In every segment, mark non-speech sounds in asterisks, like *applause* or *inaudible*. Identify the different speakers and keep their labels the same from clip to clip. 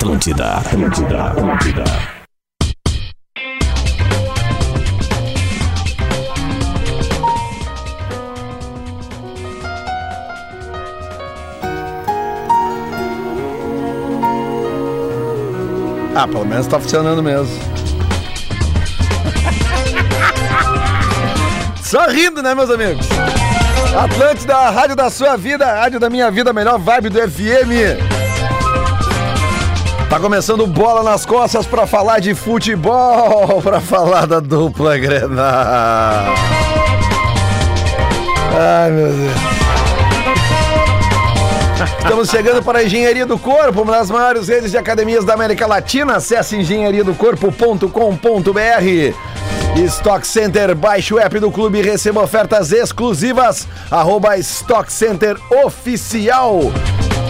Speaker 1: Atlântida, Atlântida, Atlântida.
Speaker 2: Ah, pelo menos tá funcionando mesmo. Só rindo, né, meus amigos? Atlântida, a rádio da sua vida, a rádio da minha vida, a melhor vibe do FM. Tá começando bola nas costas pra falar de futebol, *laughs* pra falar da dupla Grenal. Ai, meu Deus. Estamos chegando para a Engenharia do Corpo, uma das maiores redes de academias da América Latina. Acesse engenhariadocorpo.com.br. Stock Center, baixe o app do clube e receba ofertas exclusivas. Arroba Stock Center Oficial.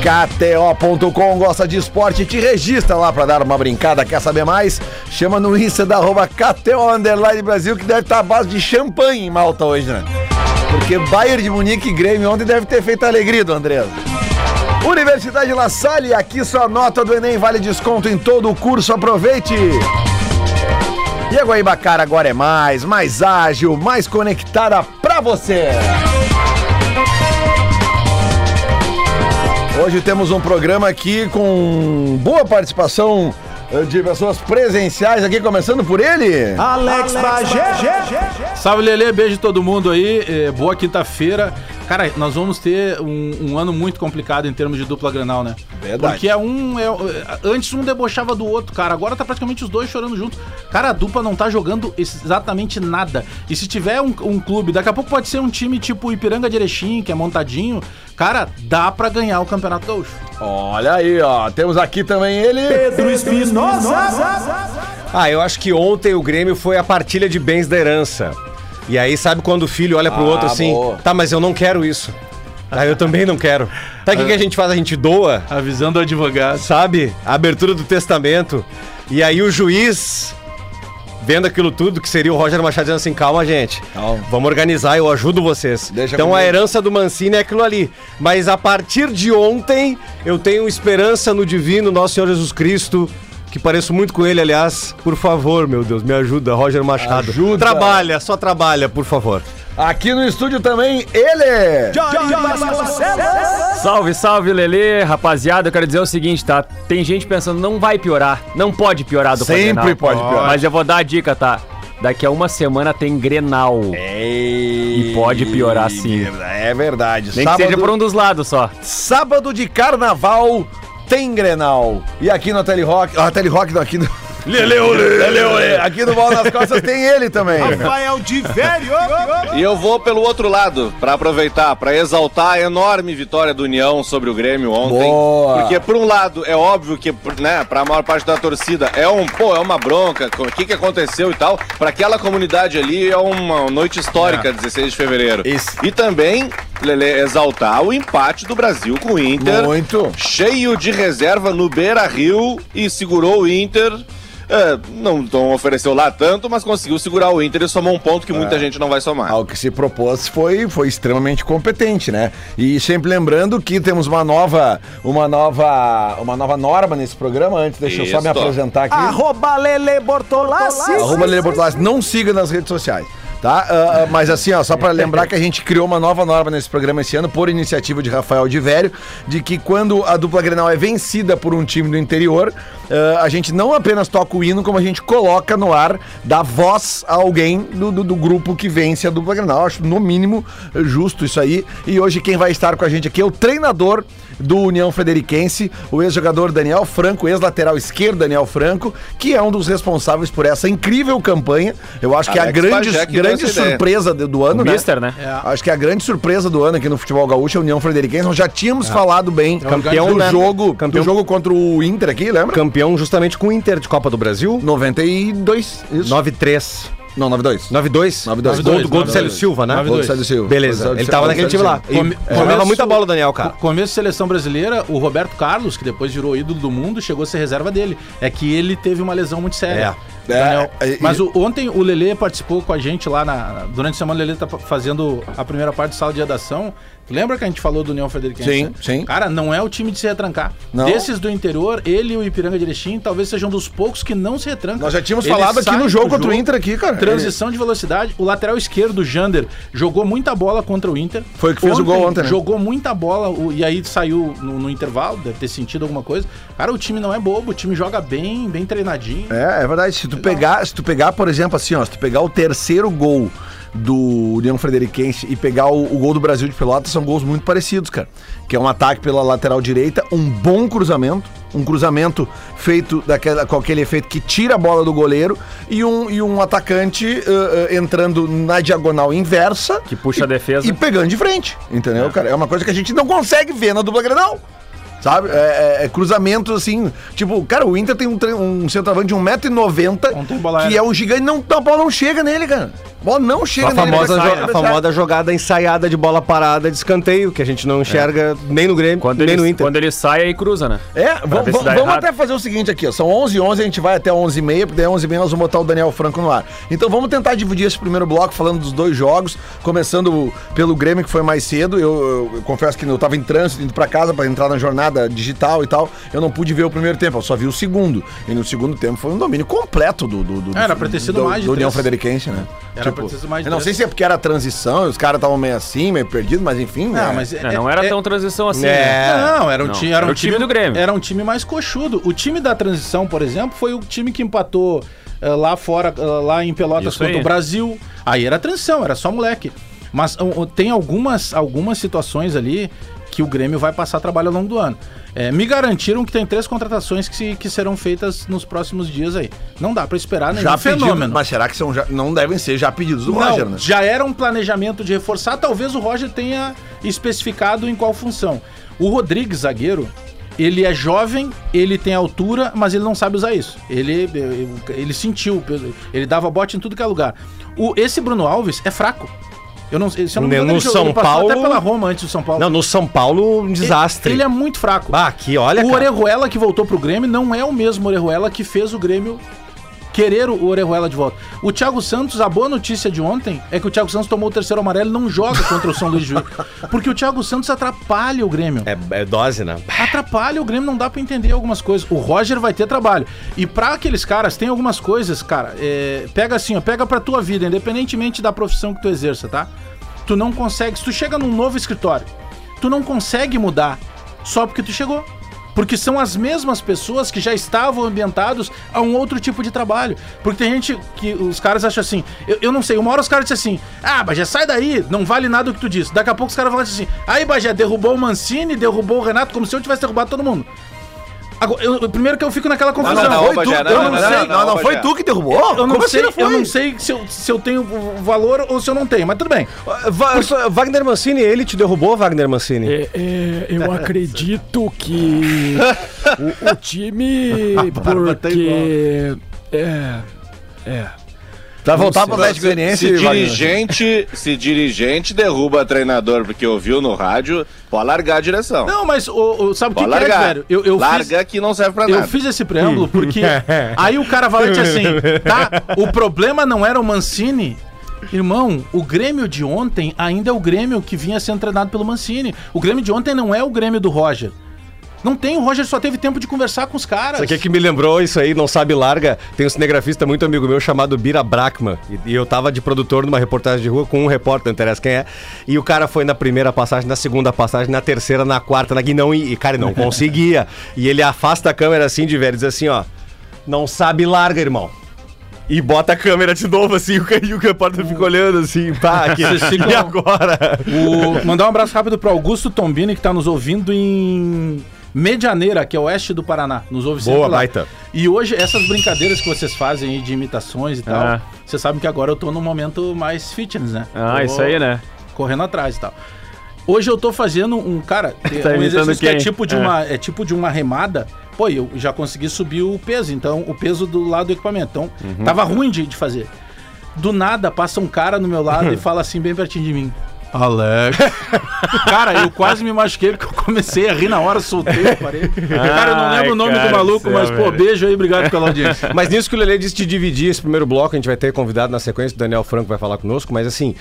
Speaker 2: KTO.com gosta de esporte, te registra lá para dar uma brincada. Quer saber mais? Chama no Insta da arroba KTO Underline Brasil, que deve estar à base de champanhe em Malta hoje, né? Porque Bayern de Munique e Grêmio ontem deve ter feito a alegria do André. Universidade La Salle, aqui sua nota do Enem vale desconto em todo o curso, aproveite! E a Guaibacara agora é mais, mais ágil, mais conectada pra você! Hoje temos um programa aqui com boa participação eh, de pessoas presenciais aqui, começando por ele.
Speaker 3: Alex Bagé.
Speaker 4: Salve, Lelê, beijo todo mundo aí. eh, boa quinta-feira. Cara, nós vamos ter um, um ano muito complicado em termos de dupla granal, né?
Speaker 2: Verdade.
Speaker 4: Porque é um. é- antes um debochava do outro, cara. Agora tá praticamente os dois chorando junto. Cara, a dupla não tá jogando exatamente nada. E se tiver um, um clube, daqui a pouco pode ser um time tipo Ipiranga de Erechim, que é montadinho. Cara, dá pra ganhar o Campeonato Gaúcho.
Speaker 2: Olha aí, ó. Temos aqui também ele.
Speaker 3: Pedro Espinosa.
Speaker 5: Ah, eu acho que ontem o Grêmio foi a partilha de bens da herança. E aí, sabe quando o filho olha pro
Speaker 2: Ah,
Speaker 5: outro assim,
Speaker 2: boa.
Speaker 5: tá, mas eu não quero isso. Ah, eu também não quero. Sabe o que, que a gente faz? A gente doa,
Speaker 4: Avisando o advogado.
Speaker 5: sabe? A abertura do testamento. E aí o juiz, vendo aquilo tudo, que seria o Roger Machado dizendo assim, calma, gente.
Speaker 2: Calma.
Speaker 5: Vamos organizar, eu ajudo vocês.
Speaker 2: Deixa
Speaker 5: então a
Speaker 2: comigo.
Speaker 5: herança do Mancini é aquilo ali. Mas a partir de ontem, eu tenho esperança no divino nosso Senhor Jesus Cristo, que pareço muito com ele, aliás. Por favor, meu Deus, me ajuda, Roger Machado.
Speaker 2: Ajuda.
Speaker 5: Trabalha, só trabalha, por favor.
Speaker 2: Aqui no estúdio também ele.
Speaker 6: Salve, salve, Lelê. Rapaziada, eu quero dizer o seguinte, tá? Tem gente pensando, não vai piorar. Não pode piorar do
Speaker 2: Sempre
Speaker 6: Grenal.
Speaker 2: pode piorar.
Speaker 6: Mas eu vou dar a dica, tá? Daqui a uma semana tem Grenal.
Speaker 2: E
Speaker 6: pode piorar sim.
Speaker 2: É verdade.
Speaker 6: Nem que seja por um dos lados só.
Speaker 2: Sábado de carnaval tem Grenal. E aqui no Telerock. Ah, Telerock aqui no. *laughs* Leleole. Aqui no Bola nas Costas tem ele também.
Speaker 3: Rafael de Velho.
Speaker 7: E eu vou pelo outro lado, pra aproveitar, pra exaltar a enorme vitória do União sobre o Grêmio ontem.
Speaker 2: Boa.
Speaker 7: Porque, por um lado, é óbvio que, né, pra maior parte da torcida, é um, pô, é uma bronca, o que que aconteceu e tal. Pra aquela comunidade ali, é uma noite histórica, 16 de fevereiro.
Speaker 2: Isso.
Speaker 7: E também, Lele, exaltar o empate do Brasil com o Inter.
Speaker 2: Muito.
Speaker 7: Cheio de reserva no Beira Rio e segurou o Inter. É, não, não ofereceu lá tanto, mas conseguiu segurar o Inter e somou um ponto que muita gente não vai somar.
Speaker 2: Ao que se propôs foi, foi extremamente competente, né? E sempre lembrando que temos uma nova, uma nova, uma nova norma nesse programa. Antes, deixa eu só me
Speaker 7: Isso.
Speaker 2: apresentar aqui.
Speaker 3: Arroba Lele Bortolassi.
Speaker 2: Arroba Lele Bortolassi. Não siga nas redes sociais. Tá? Ah, mas assim, ó, só pra lembrar que a gente criou uma nova norma nesse programa esse ano, por iniciativa de Rafael de Vério, de que quando a dupla Grenal é vencida por um time do interior, ah, a gente não apenas toca o hino, como a gente coloca no ar, dá voz a alguém do, do, do grupo que vence a dupla Grenal. Acho no mínimo justo isso aí. E hoje quem vai estar com a gente aqui é o treinador do União Frederiquense, o ex-jogador Daniel Franco, ex-lateral esquerdo Daniel Franco, que é um dos responsáveis por essa incrível campanha. Eu acho que é a grande,
Speaker 7: que
Speaker 2: grande
Speaker 7: ideia.
Speaker 2: surpresa do, do ano,
Speaker 6: O
Speaker 2: né?
Speaker 6: Mister, né?
Speaker 2: Acho que é a grande surpresa do ano aqui no futebol gaúcho é a União Frederiquense. Nós já tínhamos falado bem
Speaker 5: Campeão,
Speaker 2: do
Speaker 5: né?
Speaker 2: jogo,
Speaker 5: Campeão.
Speaker 2: do jogo contra o Inter aqui, lembra?
Speaker 5: Campeão justamente com o Inter de Copa do Brasil.
Speaker 2: 92, isso.
Speaker 5: 9-3.
Speaker 2: Não, 92.
Speaker 5: 9-2?
Speaker 2: 9-2.
Speaker 5: Gol, do- gol do
Speaker 4: 9-2.
Speaker 5: Célio Silva, né?
Speaker 4: 9-2.
Speaker 2: Gol do Célio Silva.
Speaker 5: Beleza,
Speaker 2: do
Speaker 5: ele tava
Speaker 2: do
Speaker 5: naquele time lá.
Speaker 2: Silva.
Speaker 4: Come-
Speaker 5: Jogava
Speaker 4: começo-
Speaker 5: muita bola Daniel, cara.
Speaker 4: Co- Começo de seleção brasileira, o Roberto Carlos, que depois virou ídolo do mundo, chegou a ser reserva dele. É que ele teve uma lesão muito séria.
Speaker 2: É.
Speaker 4: Daniel.
Speaker 2: É,
Speaker 4: Mas o- ontem o Lelê participou com a gente lá na. Durante a semana o Lelê tá fa- fazendo a primeira parte de sala de redação. Lembra que a gente falou do União Frederiquense?
Speaker 2: Sim,
Speaker 4: né?
Speaker 2: sim.
Speaker 4: Cara, não é o time de se retrancar.
Speaker 2: Não.
Speaker 4: Desses do interior, ele e o Ipiranga de Erechim talvez sejam um dos poucos que não se retrancam.
Speaker 2: Nós já tínhamos
Speaker 4: Eles
Speaker 2: falado aqui no jogo contra o Inter aqui, cara.
Speaker 4: Transição de velocidade. O lateral esquerdo, o Jander, jogou muita bola contra o Inter.
Speaker 2: Foi o que fez o gol ontem, né?
Speaker 4: Jogou muita bola e aí saiu no, no intervalo, deve ter sentido alguma coisa. Cara, o time não é bobo, o time joga bem, bem treinadinho.
Speaker 2: É, é verdade. Se tu pegar, se tu pegar, por exemplo, assim, ó, se tu pegar o terceiro gol do União Frederiquense e pegar o, o gol do Brasil de Pelotas, são gols muito parecidos, cara. Que é um ataque pela lateral direita, um bom cruzamento, um cruzamento feito daquela, com aquele efeito que tira a bola do goleiro e um, e um atacante eh, eh, entrando na diagonal inversa
Speaker 6: Que puxa
Speaker 2: e,
Speaker 6: a defesa.
Speaker 2: e pegando de frente, entendeu, cara? É uma coisa que a gente não consegue ver na dupla Grenal. Sabe? É, é, é cruzamento assim. Tipo, cara, o Inter tem um, um centroavante de 1,90m
Speaker 4: Não tem bola
Speaker 2: que
Speaker 4: aérea.
Speaker 2: é um gigante. Não, a bola não chega nele, cara. A bola não chega
Speaker 5: A famosa,
Speaker 2: nele.
Speaker 5: jo- a famosa jogada ensaiada de bola parada de escanteio, que a gente não enxerga nem no Grêmio,
Speaker 6: Quando
Speaker 5: nem
Speaker 6: ele,
Speaker 5: no Inter.
Speaker 6: quando ele sai, aí cruza, né?
Speaker 2: É, vamos, até fazer o seguinte aqui, ó. São 11 h 11 a gente vai até 11 h 30 porque daí 11 h 30 nós vamos botar o Daniel Franco no ar. Então vamos tentar dividir esse primeiro bloco falando dos dois jogos, começando pelo Grêmio, que foi mais cedo. Eu, eu- eu confesso que eu tava em trânsito, indo pra casa pra entrar na jornada digital e tal. Eu não pude ver o primeiro tempo, eu só vi o segundo. E no segundo tempo foi um domínio completo do, do, do,
Speaker 4: Era pra ter sido
Speaker 2: do,
Speaker 4: mais de
Speaker 2: do União. Frederiquense, né?
Speaker 4: Era pra ter sido mais de
Speaker 2: eu não sei se é porque era transição os caras estavam meio assim, meio perdidos, mas enfim.
Speaker 4: Não,
Speaker 2: né?
Speaker 4: mas
Speaker 6: É, não era tão transição assim.
Speaker 5: É.
Speaker 6: né?
Speaker 4: Não, era um,
Speaker 6: Não,
Speaker 4: time, era um
Speaker 6: era o time do Grêmio.
Speaker 4: Era um time mais coxudo. O time da transição, por exemplo, foi o time que empatou eh, lá fora, eh, lá em Pelotas
Speaker 6: Isso
Speaker 4: contra
Speaker 6: aí.
Speaker 4: o Brasil. Aí era transição, era só moleque. Mas uh, uh, tem algumas, algumas situações ali que o Grêmio vai passar trabalho ao longo do ano. Eh, me garantiram que tem três contratações que, se- que serão feitas nos próximos dias aí. Não dá pra esperar nenhum
Speaker 2: já pedido,
Speaker 4: fenômeno.
Speaker 2: mas será que são já- não devem ser já pedidos do
Speaker 4: Não,
Speaker 2: Roger, né?
Speaker 4: já era um planejamento de reforçar, talvez o Roger tenha especificado em qual função. O Rodrigues, zagueiro, ele é jovem, ele tem altura, mas ele não sabe usar isso. Ele, ele sentiu, ele dava bote em tudo que é lugar. O, esse Bruno Alves é fraco. Eu não, se eu não me
Speaker 5: No
Speaker 4: jogou-
Speaker 5: São Paulo-
Speaker 4: até pela Roma antes do São Paulo.
Speaker 5: Não, no São Paulo, um desastre.
Speaker 4: Ele, ele é muito fraco.
Speaker 5: Ah, aqui, olha,
Speaker 4: o
Speaker 5: cara.
Speaker 4: Orejuela que voltou pro Grêmio não é o mesmo Orejuela que fez o Grêmio querer o Orejuela de volta. O Thiago Santos, a boa notícia de ontem é que o Thiago Santos tomou o terceiro amarelo e não joga contra o São Luís de Juiz. Porque o Thiago Santos atrapalha o Grêmio.
Speaker 5: É, é dose, né?
Speaker 4: Atrapalha o Grêmio, não dá pra entender algumas coisas. O Roger vai ter trabalho. E pra aqueles caras, tem algumas coisas, cara. é, pega assim, ó, pega pra tua vida, independentemente da profissão que tu exerça, tá? Tu não consegue. Se tu chega num novo escritório, tu não consegue mudar só porque tu chegou. Porque são as mesmas pessoas que já estavam ambientados a um outro tipo de trabalho. Porque tem gente que os caras acham assim, eu, eu não sei, uma hora os caras dizem assim, ah, Bagé, sai daí, não vale nada o que tu disse. Daqui a pouco os caras falam assim, aí Bagé, derrubou o Mancini, derrubou o Renato, como se eu tivesse derrubado todo mundo. Agora, eu- primeiro que eu fico naquela confusão.
Speaker 7: não, não,
Speaker 2: foi tu,
Speaker 7: não,
Speaker 2: eu
Speaker 7: não,
Speaker 2: não,
Speaker 7: não,
Speaker 2: sei,
Speaker 7: não,
Speaker 2: não, não foi tu que derrubou?
Speaker 4: Eu não
Speaker 2: Como
Speaker 4: sei,
Speaker 2: assim
Speaker 4: eu
Speaker 2: foi?
Speaker 4: não sei se eu, se eu tenho valor ou se eu não tenho, mas tudo bem.
Speaker 5: Va- só- Wagner Mancini, ele te derrubou, Wagner Mancini?
Speaker 6: É, é, eu *laughs* acredito que o, o time, *laughs* porque é, é,
Speaker 2: Pra voltar pro Atlético
Speaker 7: Se,
Speaker 2: Goianiense,
Speaker 7: se
Speaker 2: Wagner.
Speaker 7: dirigente, se dirigente derruba treinador porque ouviu no rádio, pode largar a direção.
Speaker 4: Não, mas o, o- sabe o que, que é, velho? Eu, eu
Speaker 7: Larga
Speaker 4: fiz,
Speaker 7: que não serve pra
Speaker 4: eu
Speaker 7: nada.
Speaker 4: fiz esse preâmbulo porque *laughs* aí o cara vai lá e diz assim, tá, o problema não era o Mancini. Irmão, o Grêmio de ontem ainda é o Grêmio que vinha sendo treinado pelo Mancini. O Grêmio de ontem não é o Grêmio do Roger. Não tem, o Roger só teve tempo de conversar com os caras.
Speaker 5: Isso aqui é que me lembrou isso aí, não sabe larga. Tem um cinegrafista muito amigo meu chamado Bira Brackman. E, e eu tava de produtor numa reportagem de rua com um repórter, não interessa quem é. E o cara foi na primeira passagem, na segunda passagem, na terceira, na quarta, na não e, e cara, não *laughs* conseguia. e ele afasta a câmera assim de velho, diz assim, ó. Não sabe larga, irmão. E bota a câmera de novo assim, *laughs* o, e o repórter fica olhando assim, pá.
Speaker 4: Vocês *laughs* ficam-
Speaker 5: E agora?
Speaker 4: O- mandar um abraço rápido pro Augusto Tombini, que tá nos ouvindo em Medianeira, que é oeste do Paraná. Nos ouve sempre
Speaker 5: Boa,
Speaker 4: lá.
Speaker 5: baita.
Speaker 4: E hoje, essas brincadeiras que vocês fazem aí de imitações e tal,
Speaker 6: Ah.
Speaker 4: vocês sabem que agora eu tô num momento mais fitness, né?
Speaker 6: ah,
Speaker 4: Tô
Speaker 6: isso aí, né?
Speaker 4: Correndo atrás e tal. Hoje eu tô fazendo um, cara, *laughs*
Speaker 6: Tá
Speaker 4: um exercício que é
Speaker 6: quem?
Speaker 4: tipo de
Speaker 6: É.
Speaker 4: uma, é tipo de uma remada. Pô, eu já consegui subir o peso, então o peso do lado do equipamento. Então,
Speaker 6: Uhum.
Speaker 4: tava ruim de, de fazer. Do nada passa um cara no meu lado *laughs* e fala assim bem pertinho de mim. Alex. *laughs* cara, eu quase me machuquei porque eu comecei a rir na hora, soltei a parede. Cara, eu não lembro o nome
Speaker 6: cara
Speaker 4: do maluco,
Speaker 6: céu,
Speaker 4: mas, pô,
Speaker 6: velho.
Speaker 4: beijo aí, obrigado pela audiência.
Speaker 5: Mas nisso que o Lele disse de dividir esse primeiro bloco, a gente vai ter convidado na sequência, o Daniel Franco vai falar conosco, mas assim,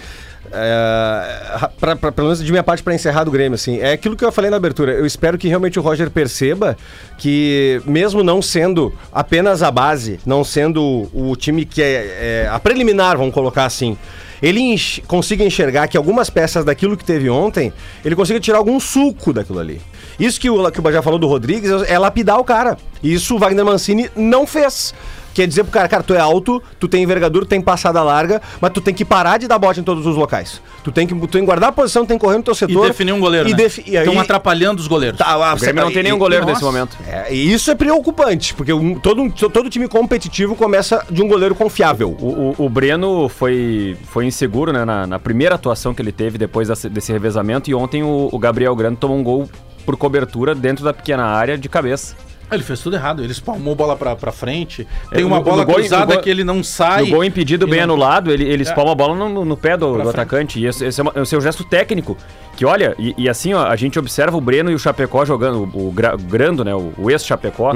Speaker 5: é, pra, pra- pelo menos de minha parte para encerrar do Grêmio, assim, é aquilo que eu falei na abertura. Eu espero que realmente o Roger perceba que, mesmo não sendo apenas a base, não sendo o, o time que é, é a preliminar, vamos colocar assim. Ele consiga enxergar que algumas peças daquilo que teve ontem, ele consiga tirar algum suco daquilo ali. Isso que o, que o falou do Rodrigues é lapidar o cara. E isso o Wagner Mancini não fez. Quer dizer pro cara, cara, tu é alto, tu tem envergadura, tu tem passada larga, mas tu tem que parar de dar bote em todos os locais. Tu tem que, tu tem que guardar a posição, tem que correr no teu
Speaker 4: E
Speaker 5: setor.
Speaker 4: definir um goleiro,
Speaker 5: E
Speaker 4: né?
Speaker 5: defi- e aí-
Speaker 4: Estão atrapalhando os goleiros.
Speaker 5: Tá, ah,
Speaker 6: O Grêmio não tem nenhum
Speaker 5: e-
Speaker 6: goleiro
Speaker 4: nossa.
Speaker 6: nesse momento.
Speaker 5: É, e isso é preocupante, porque um- todo, todo time competitivo começa de um goleiro confiável.
Speaker 6: O, o- o Breno foi, foi inseguro né, na, na primeira atuação que ele teve depois desse, desse revezamento. E ontem o, o Gabriel Grande tomou um gol por cobertura dentro da pequena área de cabeça.
Speaker 4: Ele fez tudo errado. Ele espalmou bola pra, pra frente. Tem
Speaker 6: É,
Speaker 4: uma
Speaker 6: no-
Speaker 4: bola
Speaker 6: no gol-
Speaker 4: cruzada
Speaker 6: gol-
Speaker 4: que ele não sai.
Speaker 6: no gol impedido bem
Speaker 4: não-
Speaker 6: anulado, ele, ele espalma a bola no, no- pé do, do atacante. E esse, esse é, uma- esse é o gesto técnico. Que olha, e, e assim, ó, a gente observa o Breno e o Chapecó jogando, o, o Gra- Grando, né? O, o ex-Chapecó.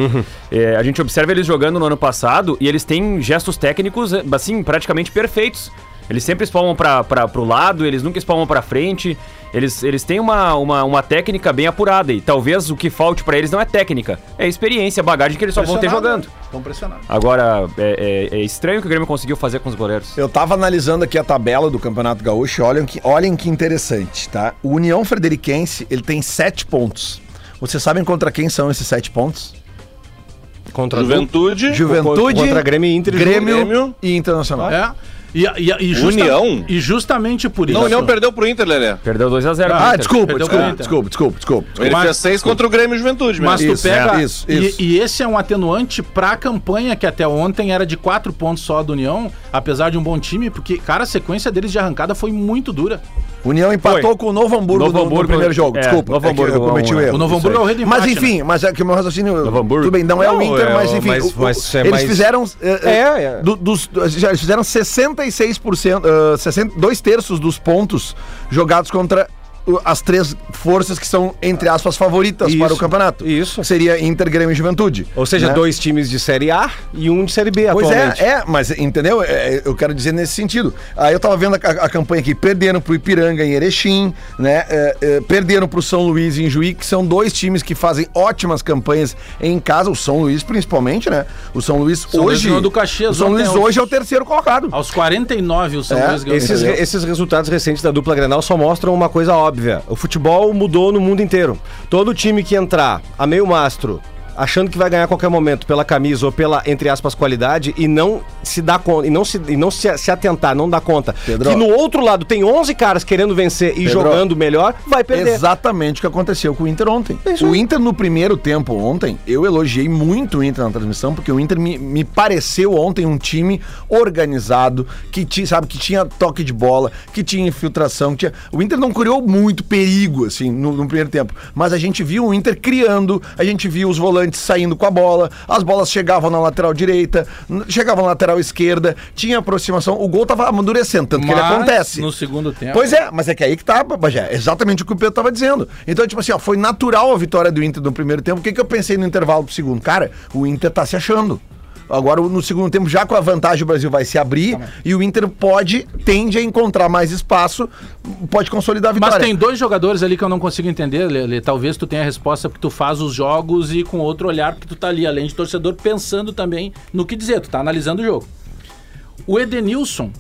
Speaker 6: É, a gente observa eles jogando no ano passado e eles têm gestos técnicos, é, assim, praticamente perfeitos. Eles sempre espalmam para pro lado, eles nunca espalmam pra frente. Eles, eles têm uma, uma, uma técnica bem apurada. E talvez o que falte pra eles não é técnica, é experiência, bagagem que eles só vão ter jogando.
Speaker 4: né? Estão pressionados.
Speaker 6: Agora, é, é- é estranho o que o Grêmio conseguiu fazer com os goleiros.
Speaker 2: Eu tava analisando aqui a tabela do Campeonato Gaúcho e olhem que, olhem que interessante, tá? O União Frederiquense, ele tem sete pontos. Vocês sabem contra quem são esses sete pontos?
Speaker 5: Contra
Speaker 7: Juventude.
Speaker 2: Juventude,
Speaker 5: contra Grêmio e Inter e
Speaker 2: Grêmio,
Speaker 7: Grêmio.
Speaker 2: e Internacional.
Speaker 4: É. E, e, e justa-
Speaker 7: União?
Speaker 4: E justamente por isso.
Speaker 7: Não, União perdeu pro Inter, Lelé.
Speaker 6: Perdeu 2x0.
Speaker 2: Ah, desculpa, desculpa, desculpa, desculpa, desculpa, desculpa.
Speaker 7: Ele
Speaker 4: Mas-
Speaker 7: fez seis contra o Grêmio e Juventude,
Speaker 4: Mas
Speaker 7: mesmo.
Speaker 4: tu
Speaker 2: Isso,
Speaker 4: pega.
Speaker 2: é, isso,
Speaker 4: e-
Speaker 2: isso.
Speaker 4: E, esse é um atenuante pra campanha que até ontem era de quatro pontos só do União, apesar de um bom time, porque, cara, a sequência deles de arrancada foi muito dura.
Speaker 2: União empatou
Speaker 6: Foi.
Speaker 2: com o Novo Hamburgo,
Speaker 6: Novo
Speaker 2: no- no,
Speaker 6: Hamburgo,
Speaker 2: primeiro jogo.
Speaker 6: é,
Speaker 2: Desculpa,
Speaker 6: Novo
Speaker 2: é que eu
Speaker 6: Hamburgo,
Speaker 2: cometi o
Speaker 6: um, é.
Speaker 2: erro.
Speaker 4: O Novo Hamburgo é o rei do
Speaker 2: Mas
Speaker 4: empate,
Speaker 2: enfim,
Speaker 4: né?
Speaker 2: mas é que o meu raciocínio.
Speaker 6: Novo Hamburgo.
Speaker 2: Tudo bem, não é
Speaker 5: Não,
Speaker 2: o Inter,
Speaker 5: é,
Speaker 2: mas enfim.
Speaker 5: mas-
Speaker 2: o- o-
Speaker 5: mas é
Speaker 2: eles
Speaker 5: mais-
Speaker 2: fizeram. eh,
Speaker 5: É,
Speaker 2: eh,
Speaker 5: é.
Speaker 2: do- dos, já eles fizeram 66%, uh, 60, dois terços dos pontos jogados contra as três forças que são, entre aspas, favoritas
Speaker 5: Isso,
Speaker 2: para o campeonato.
Speaker 5: isso.
Speaker 2: Seria Inter, Grêmio e Juventude.
Speaker 5: Ou seja,
Speaker 2: né?
Speaker 5: dois times de Série A e um de Série B
Speaker 2: Pois
Speaker 5: atualmente.
Speaker 2: é, é, mas entendeu? É, eu quero dizer nesse sentido. Aí eu tava vendo a, a- a campanha aqui, perderam pro Ipiranga em Erechim, né? É, é, perderam pro São Luís em Juí, que são dois times que fazem ótimas campanhas em casa, o São Luís principalmente, né? O São Luís
Speaker 4: São
Speaker 2: hoje.
Speaker 4: do Caxias
Speaker 2: o São Luís
Speaker 4: aos-
Speaker 2: hoje é o terceiro colocado.
Speaker 4: Aos 49 o São
Speaker 2: É,
Speaker 4: Luís ganhou.
Speaker 5: Esses, esses resultados recentes da dupla Grenal só mostram uma coisa óbvia. O futebol mudou no mundo inteiro. Todo time que entrar a meio mastro, achando que vai ganhar a qualquer momento pela camisa ou pela, entre aspas, qualidade, e não se dá conta, e não se, e não se, se atentar, não dá conta.
Speaker 2: Pedro.
Speaker 5: Que no outro lado tem 11 caras querendo vencer e
Speaker 2: Pedro.
Speaker 5: jogando melhor, vai perder.
Speaker 2: Exatamente o que aconteceu com o Inter ontem.
Speaker 5: isso
Speaker 2: O. Inter no primeiro tempo ontem, eu elogiei muito o Inter na transmissão, porque o Inter me, me pareceu ontem um time organizado, que tinha, sabe, que tinha toque de bola, que tinha infiltração, que tinha... O Inter não criou muito perigo, assim, no, no primeiro tempo, mas a gente viu o Inter criando, a gente viu os volantes saindo com a bola, as bolas chegavam na lateral direita, chegavam na lateral esquerda, tinha aproximação, o gol tava amadurecendo, tanto que ele
Speaker 4: Mas,
Speaker 2: acontece.
Speaker 4: No segundo tempo.
Speaker 2: Pois é, mas é que aí que tá, Bagé. É exatamente o que o Pedro tava dizendo. Então, tipo assim, ó, foi natural a vitória do Inter no primeiro tempo. O que, que eu pensei no intervalo pro segundo? Cara, o Inter tá se achando. Agora, no segundo tempo, já com a vantagem, o Brasil vai se abrir e o Inter pode, tende a encontrar mais espaço, pode consolidar a vitória.
Speaker 4: Mas tem dois jogadores ali que eu não consigo entender, Lele. Talvez tu tenha a resposta porque tu faz os jogos e com outro olhar, porque tu tá ali, além de torcedor, pensando também no que dizer, tu tá analisando o jogo. O Edenilson